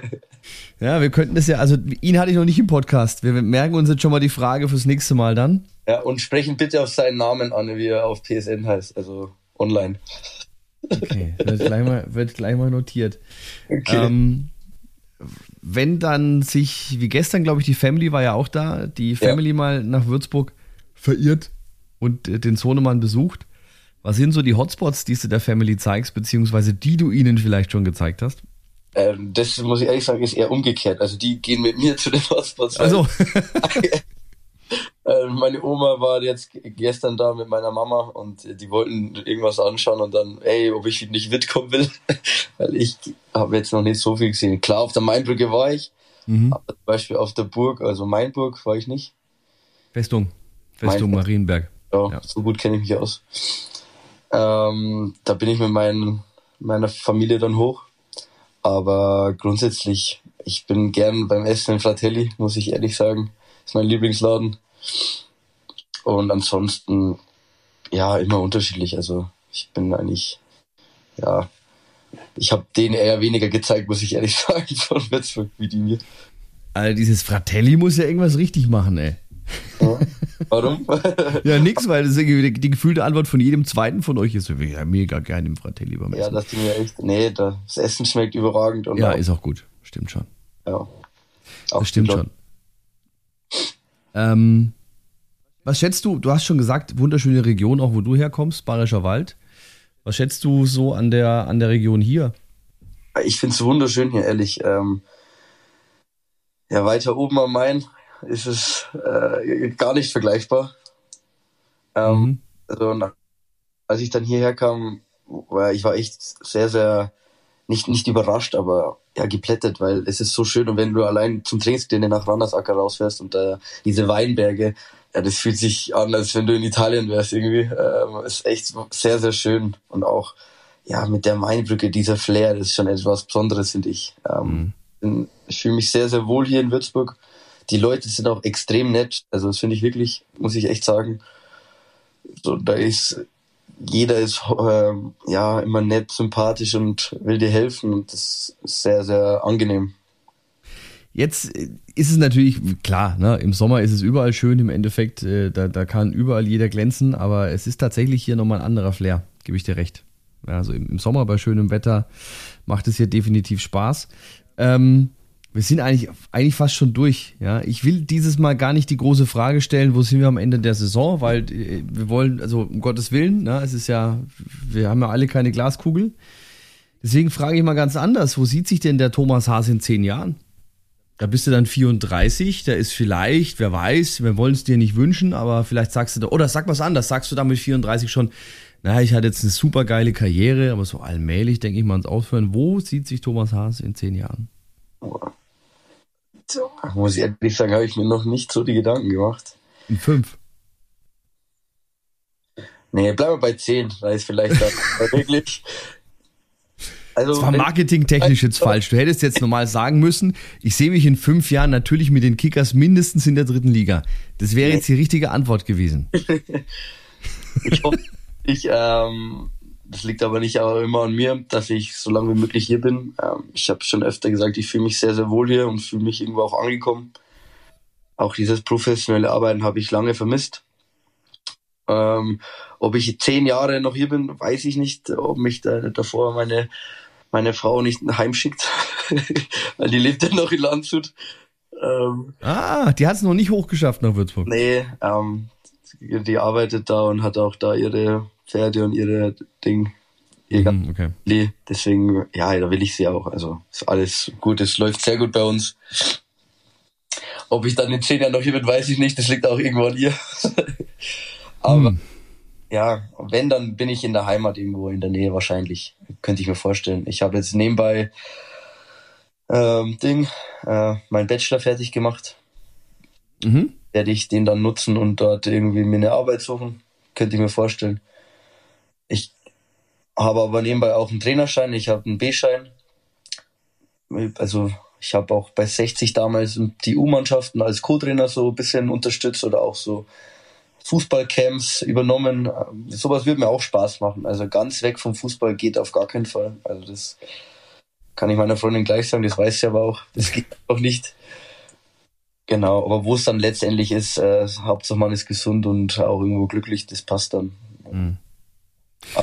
*laughs* ja, wir könnten das ja, also ihn hatte ich noch nicht im Podcast. Wir merken uns jetzt schon mal die Frage fürs nächste Mal dann. Ja, und sprechen bitte auf seinen Namen an, wie er auf PSN heißt, also online. Okay, wird gleich mal, wird gleich mal notiert. Okay. Ähm, wenn dann sich, wie gestern, glaube ich, die Family war ja auch da, die Family ja. mal nach Würzburg verirrt und äh, den Sohnemann besucht. Was sind so die Hotspots, die du der Family zeigst, beziehungsweise die du ihnen vielleicht schon gezeigt hast? Ähm, das muss ich ehrlich sagen, ist eher umgekehrt. Also die gehen mit mir zu den Hotspots. Also. *laughs* *laughs* *laughs* äh, meine Oma war jetzt gestern da mit meiner Mama und die wollten irgendwas anschauen und dann, ey, ob ich nicht mitkommen will, *laughs* weil ich habe jetzt noch nicht so viel gesehen. Klar, auf der Mainbrücke war ich, mhm. aber zum Beispiel auf der Burg, also Mainburg war ich nicht. Festung, Festung Mainburg. Marienberg. Ja, ja, so gut kenne ich mich aus. Ähm, da bin ich mit mein, meiner Familie dann hoch. Aber grundsätzlich, ich bin gern beim Essen in Fratelli, muss ich ehrlich sagen. Ist mein Lieblingsladen. Und ansonsten, ja, immer unterschiedlich. Also ich bin eigentlich, ja, ich habe denen eher weniger gezeigt, muss ich ehrlich *laughs* sagen, von Würzburg wie die mir. Also dieses Fratelli muss ja irgendwas richtig machen, ey. Ja. Warum? *laughs* ja, nix, weil das die, die, gefühlte Antwort von jedem zweiten von euch ist, ja, mega gerne im Fratelli beim Essen. Ja, das Ding ja echt, nee, das Essen schmeckt überragend. Und ja, auch, ist auch gut. Stimmt schon. Ja. Auch das stimmt schon. Ähm, was schätzt du, du hast schon gesagt, wunderschöne Region, auch wo du herkommst, Bayerischer Wald. Was schätzt du so an der, an der Region hier? Ich finde es wunderschön hier, ehrlich. Ähm, ja, weiter oben am Main ist es äh, gar nicht vergleichbar. Ähm, mhm. Also als ich dann hierher kam, war ich war echt sehr, sehr nicht, nicht überrascht, aber ja, geplättet, weil es ist so schön und wenn du allein zum Trainingsgelände nach Randersacker rausfährst und äh, diese Weinberge, ja, das fühlt sich an, als wenn du in Italien wärst irgendwie. Ähm, ist echt sehr, sehr schön und auch ja mit der Mainbrücke, dieser Flair, das ist schon etwas Besonderes, finde ich. Ähm, mhm. Ich fühle mich sehr, sehr wohl hier in Würzburg die Leute sind auch extrem nett. Also das finde ich wirklich, muss ich echt sagen. So, da ist jeder ist äh, ja immer nett, sympathisch und will dir helfen und das ist sehr, sehr angenehm. Jetzt ist es natürlich klar, ne, im Sommer ist es überall schön, im Endeffekt, äh, da, da kann überall jeder glänzen, aber es ist tatsächlich hier nochmal ein anderer Flair, gebe ich dir recht. Ja, also im, im, Sommer bei schönem Wetter macht es hier definitiv Spaß. Ähm, wir sind eigentlich, eigentlich fast schon durch. Ja, ich will dieses Mal gar nicht die große Frage stellen, wo sind wir am Ende der Saison, weil äh, wir wollen, also um Gottes Willen, ne, es ist ja, wir haben ja alle keine Glaskugel. Deswegen frage ich mal ganz anders, wo sieht sich denn der Thomas Haas in zehn Jahren? Da bist du dann 34, da ist vielleicht, wer weiß, wir wollen es dir nicht wünschen, aber vielleicht sagst du da, oder sag was anders, sagst du da mit 34 schon, naja, ich hatte jetzt eine super geile Karriere, aber so allmählich denke ich mal ans Aufhören. Wo sieht sich Thomas Haas in zehn Jahren? Muss ich ehrlich sagen, habe ich mir noch nicht so die Gedanken gemacht. In fünf? Nee, bleiben wir bei zehn, weil es vielleicht *laughs* wirklich. Also, das war marketingtechnisch jetzt falsch. Du hättest jetzt normal sagen müssen, ich sehe mich in fünf Jahren natürlich mit den Kickers mindestens in der dritten Liga. Das wäre jetzt die richtige Antwort gewesen. *laughs* ich hoffe, ich ähm, das liegt aber nicht aber immer an mir, dass ich so lange wie möglich hier bin. Ähm, ich habe schon öfter gesagt, ich fühle mich sehr, sehr wohl hier und fühle mich irgendwo auch angekommen. Auch dieses professionelle Arbeiten habe ich lange vermisst. Ähm, ob ich zehn Jahre noch hier bin, weiß ich nicht. Ob mich da, davor meine, meine Frau nicht heimschickt, *laughs* weil die lebt ja noch in Landshut. Ähm, ah, die hat es noch nicht hochgeschafft nach Würzburg. Nee, ähm, die arbeitet da und hat auch da ihre Pferde und ihre Ding. Mhm, okay. Deswegen, ja, da will ich sie auch. Also ist alles gut, es läuft sehr gut bei uns. Ob ich dann in zehn Jahren noch hier bin, weiß ich nicht. Das liegt auch irgendwo an ihr. *laughs* Aber mhm. ja, wenn, dann bin ich in der Heimat irgendwo in der Nähe wahrscheinlich. Könnte ich mir vorstellen. Ich habe jetzt nebenbei ähm, Ding, äh, mein Bachelor fertig gemacht. Mhm. Werde ich den dann nutzen und dort irgendwie mir eine Arbeit suchen. Könnte ich mir vorstellen. Ich habe aber nebenbei auch einen Trainerschein, ich habe einen B-Schein. Also Ich habe auch bei 60 damals die U-Mannschaften als Co-Trainer so ein bisschen unterstützt oder auch so Fußballcamps übernommen. Sowas würde mir auch Spaß machen. Also ganz weg vom Fußball geht auf gar keinen Fall. Also das kann ich meiner Freundin gleich sagen, das weiß sie aber auch. Das geht auch nicht. Genau, aber wo es dann letztendlich ist, äh, Hauptsache man ist gesund und auch irgendwo glücklich, das passt dann. Mhm.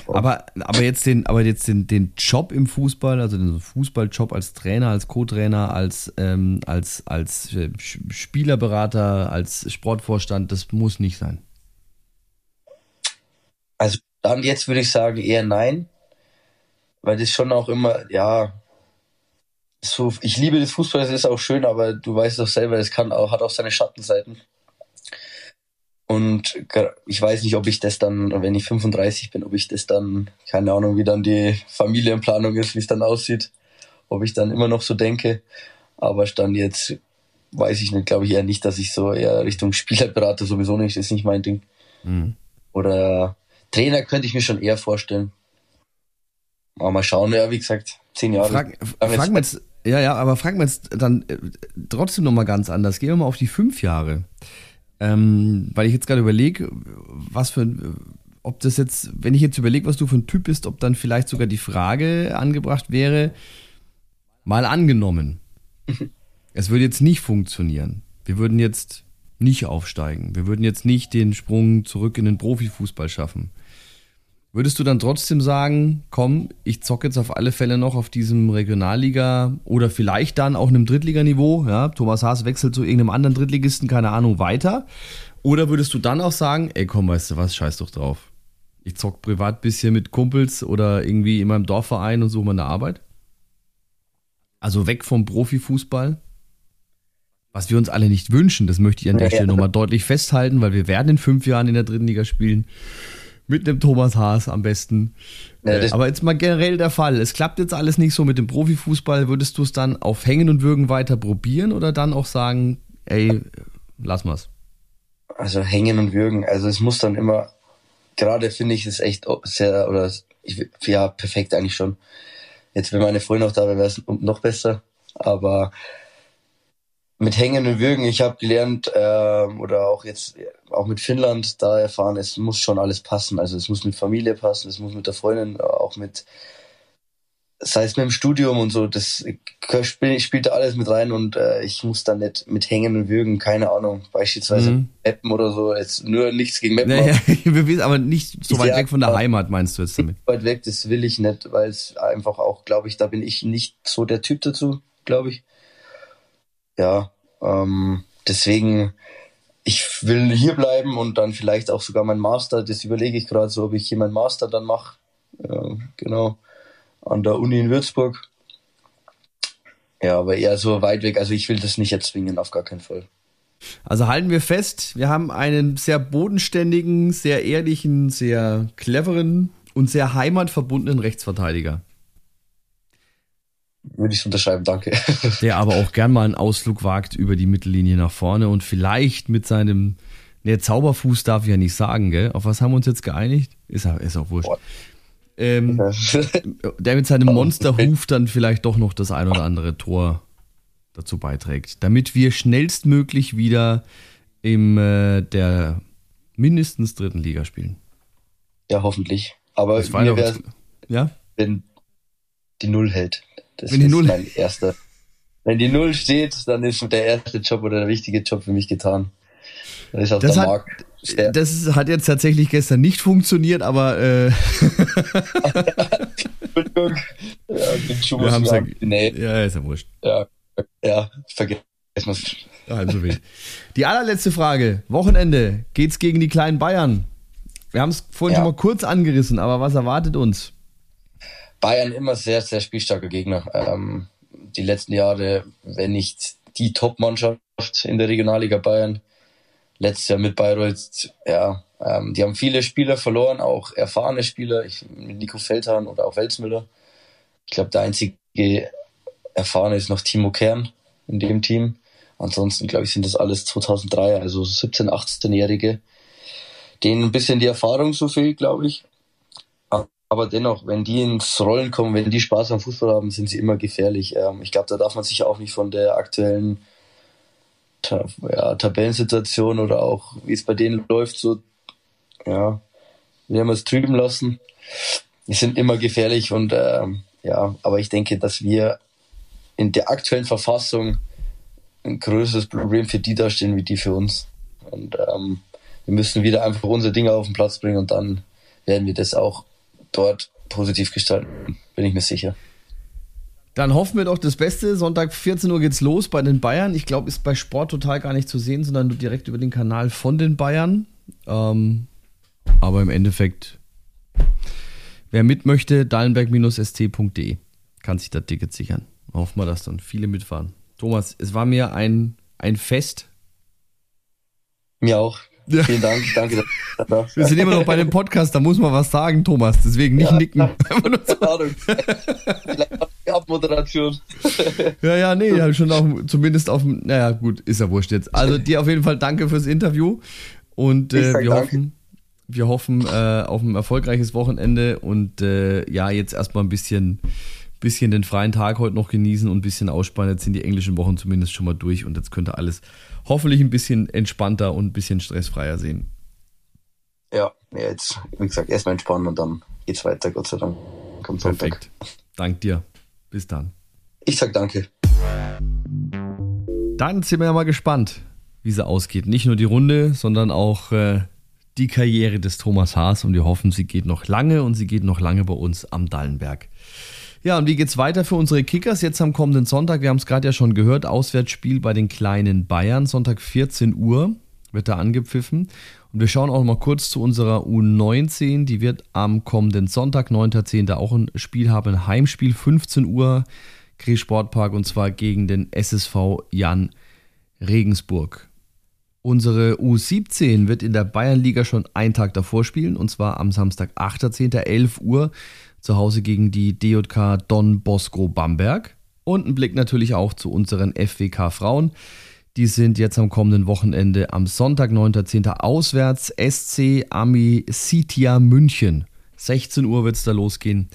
Aber, aber jetzt den, aber jetzt den, den Job im Fußball, also den Fußballjob als Trainer, als Co-Trainer, als, ähm, als, als äh, Spielerberater, als Sportvorstand, das muss nicht sein. Also dann jetzt würde ich sagen eher nein, weil das schon auch immer, ja, so, ich liebe das Fußball, es ist auch schön, aber du weißt doch selber, es kann auch, hat auch seine Schattenseiten. Und ich weiß nicht, ob ich das dann, wenn ich 35 bin, ob ich das dann, keine Ahnung, wie dann die Familienplanung ist, wie es dann aussieht, ob ich dann immer noch so denke. Aber stand jetzt, weiß ich nicht, glaube ich eher nicht, dass ich so eher Richtung Spielerberater sowieso nicht, das ist nicht mein Ding. Mhm. Oder Trainer könnte ich mir schon eher vorstellen. Aber mal schauen, ja, wie gesagt, zehn Jahre. Frag, frag mal jetzt, ja, ja, aber fragen wir jetzt dann äh, trotzdem nochmal ganz anders. Gehen wir mal auf die fünf Jahre. Ähm, weil ich jetzt gerade überlege, was für ob das jetzt, wenn ich jetzt überlege, was du für ein Typ bist, ob dann vielleicht sogar die Frage angebracht wäre, mal angenommen, *laughs* es würde jetzt nicht funktionieren. Wir würden jetzt nicht aufsteigen. Wir würden jetzt nicht den Sprung zurück in den Profifußball schaffen. Würdest du dann trotzdem sagen, komm, ich zocke jetzt auf alle Fälle noch auf diesem Regionalliga oder vielleicht dann auch einem Drittliganiveau, ja, Thomas Haas wechselt zu irgendeinem anderen Drittligisten, keine Ahnung, weiter? Oder würdest du dann auch sagen, ey komm, weißt du was, scheiß doch drauf. Ich zock privat bisschen mit Kumpels oder irgendwie in meinem Dorfverein und suche meine Arbeit? Also weg vom Profifußball? Was wir uns alle nicht wünschen, das möchte ich an der Stelle nochmal deutlich festhalten, weil wir werden in fünf Jahren in der dritten Liga spielen. Mit einem Thomas Haas am besten. Ja, äh, aber jetzt mal generell der Fall. Es klappt jetzt alles nicht so mit dem Profifußball. Würdest du es dann auf Hängen und Würgen weiter probieren oder dann auch sagen, ey, lass mal's? Also Hängen und Würgen. Also es muss dann immer, gerade finde ich es echt sehr, oder ich, ja, perfekt eigentlich schon. Jetzt, wenn meine Freundin noch da wäre, wäre es noch besser. Aber mit Hängen und Würgen. Ich habe gelernt äh, oder auch jetzt auch mit Finnland da erfahren, es muss schon alles passen. Also es muss mit Familie passen, es muss mit der Freundin, auch mit sei es mit dem Studium und so, das spielt, spielt da alles mit rein und äh, ich muss da nicht mit Hängen und Würgen, keine Ahnung, beispielsweise mhm. Meppen oder so, jetzt nur nichts gegen Meppen. Naja, *laughs* aber nicht so weit weg von der Heimat, meinst du jetzt damit? Weit weg, das will ich nicht, weil es einfach auch, glaube ich, da bin ich nicht so der Typ dazu, glaube ich ja, ähm, deswegen, ich will hier bleiben und dann vielleicht auch sogar mein Master, das überlege ich gerade so, ob ich hier meinen Master dann mache, äh, genau, an der Uni in Würzburg. Ja, aber eher so weit weg, also ich will das nicht erzwingen, auf gar keinen Fall. Also halten wir fest, wir haben einen sehr bodenständigen, sehr ehrlichen, sehr cleveren und sehr heimatverbundenen Rechtsverteidiger. Würde ich unterschreiben, danke. *laughs* Der aber auch gern mal einen Ausflug wagt über die Mittellinie nach vorne und vielleicht mit seinem, ne, Zauberfuß darf ich ja nicht sagen, gell? Auf was haben wir uns jetzt geeinigt? Ist, ist auch wurscht. Ähm, *laughs* der mit seinem Monsterhuf dann vielleicht doch noch das ein oder andere Tor dazu beiträgt, damit wir schnellstmöglich wieder im äh, der mindestens dritten Liga spielen. Ja, hoffentlich. Aber mir wäre ja? wenn die Null hält. Das wenn ist Null mein erster. Wenn die Null steht, dann ist der erste Job oder der wichtige Job für mich getan. Das ist auf das der hat, Markt. Ja. Das hat jetzt tatsächlich gestern nicht funktioniert, aber äh *laughs* Entschuldigung. Ja, den Schuh wir haben ja, nee. ja, ist ja wurscht. Ja, ja vergessen wir's. Halb so wild. Die allerletzte Frage. Wochenende. Geht's gegen die kleinen Bayern? Wir haben es vorhin ja. schon mal kurz angerissen, aber was erwartet uns? Bayern immer sehr, sehr spielstarker Gegner. Ähm, die letzten Jahre, wenn nicht die Top-Mannschaft in der Regionalliga Bayern. Letztes Jahr mit Bayreuth, ja, ähm, die haben viele Spieler verloren, auch erfahrene Spieler, ich, Nico Feldhahn oder auch Welsmüller. Ich glaube, der einzige erfahrene ist noch Timo Kern in dem Team. Ansonsten, glaube ich, sind das alles 2003, also 17-, 18-Jährige. Denen ein bisschen die Erfahrung so fehlt, glaube ich. Aber dennoch, wenn die ins Rollen kommen, wenn die Spaß am Fußball haben, sind sie immer gefährlich. Ähm, ich glaube, da darf man sich auch nicht von der aktuellen Ta ja, Tabellensituation oder auch wie es bei denen läuft, so ja, wir haben es trüben lassen. Die sind immer gefährlich und ähm, ja, aber ich denke, dass wir in der aktuellen Verfassung ein größeres Problem für die dastehen wie die für uns. Und ähm, wir müssen wieder einfach unsere Dinge auf den Platz bringen und dann werden wir das auch dort positiv gestalten, bin ich mir sicher. Dann hoffen wir doch das Beste. Sonntag 14 Uhr geht's los bei den Bayern. Ich glaube, ist bei Sport total gar nicht zu sehen, sondern nur direkt über den Kanal von den Bayern. Ähm, aber im Endeffekt, wer mit möchte, dallenberg-st.de kann sich das Ticket sichern. Hoffen wir, dass dann viele mitfahren. Thomas, es war mir ein, ein Fest. Mir auch. Ja. Vielen Dank, danke. Wir sind immer noch bei dem Podcast, da muss man was sagen, Thomas. Deswegen nicht ja. nicken. *laughs* Abmoderation. *laughs* ja, ja, nee, ja, schon auch zumindest auf dem, naja, gut, ist ja wurscht jetzt. Also dir auf jeden Fall danke fürs Interview und äh, wir danke. hoffen, wir hoffen äh, auf ein erfolgreiches Wochenende und äh, ja, jetzt erstmal ein bisschen, bisschen den freien Tag heute noch genießen und ein bisschen ausspannen. Jetzt sind die englischen Wochen zumindest schon mal durch und jetzt könnte alles hoffentlich ein bisschen entspannter und ein bisschen stressfreier sehen. Ja, jetzt, wie gesagt, erstmal entspannen und dann geht's weiter, Gott sei Dank. Kommt Perfekt. Dank dir. Bis dann. Ich sag danke. Dann sind wir ja mal gespannt, wie sie ausgeht. Nicht nur die Runde, sondern auch äh, die Karriere des Thomas Haas und wir hoffen, sie geht noch lange und sie geht noch lange bei uns am Dallenberg. Ja, und wie geht's weiter für unsere Kickers jetzt am kommenden Sonntag? Wir haben es gerade ja schon gehört, Auswärtsspiel bei den kleinen Bayern, Sonntag 14 Uhr wird da angepfiffen. Und wir schauen auch mal kurz zu unserer U19, die wird am kommenden Sonntag, 9.10. auch ein Spiel haben, ein Heimspiel, 15 Uhr, Kree Sportpark und zwar gegen den SSV Jan Regensburg. Unsere U17 wird in der Bayernliga schon einen Tag davor spielen und zwar am Samstag, 8.10., 11 Uhr zu Hause gegen die DJK Don Bosco Bamberg. Und ein Blick natürlich auch zu unseren FWK Frauen. Die sind jetzt am kommenden Wochenende am Sonntag, 9.10. auswärts. SC Ami Sitia München. 16 Uhr wird es da losgehen.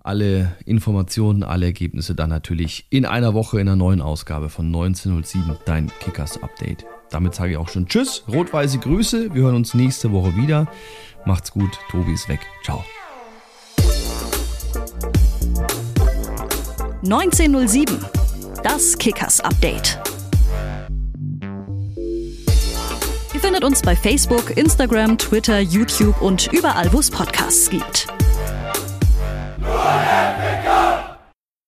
Alle Informationen, alle Ergebnisse dann natürlich in einer Woche in einer neuen Ausgabe von 1907, dein Kickers Update. Damit sage ich auch schon Tschüss, rot-weiße Grüße. Wir hören uns nächste Woche wieder. Macht's gut, Tobi ist weg. Ciao. 1907, das Kickers Update. Ihr findet uns bei Facebook, Instagram, Twitter, YouTube und überall, wo es Podcasts gibt.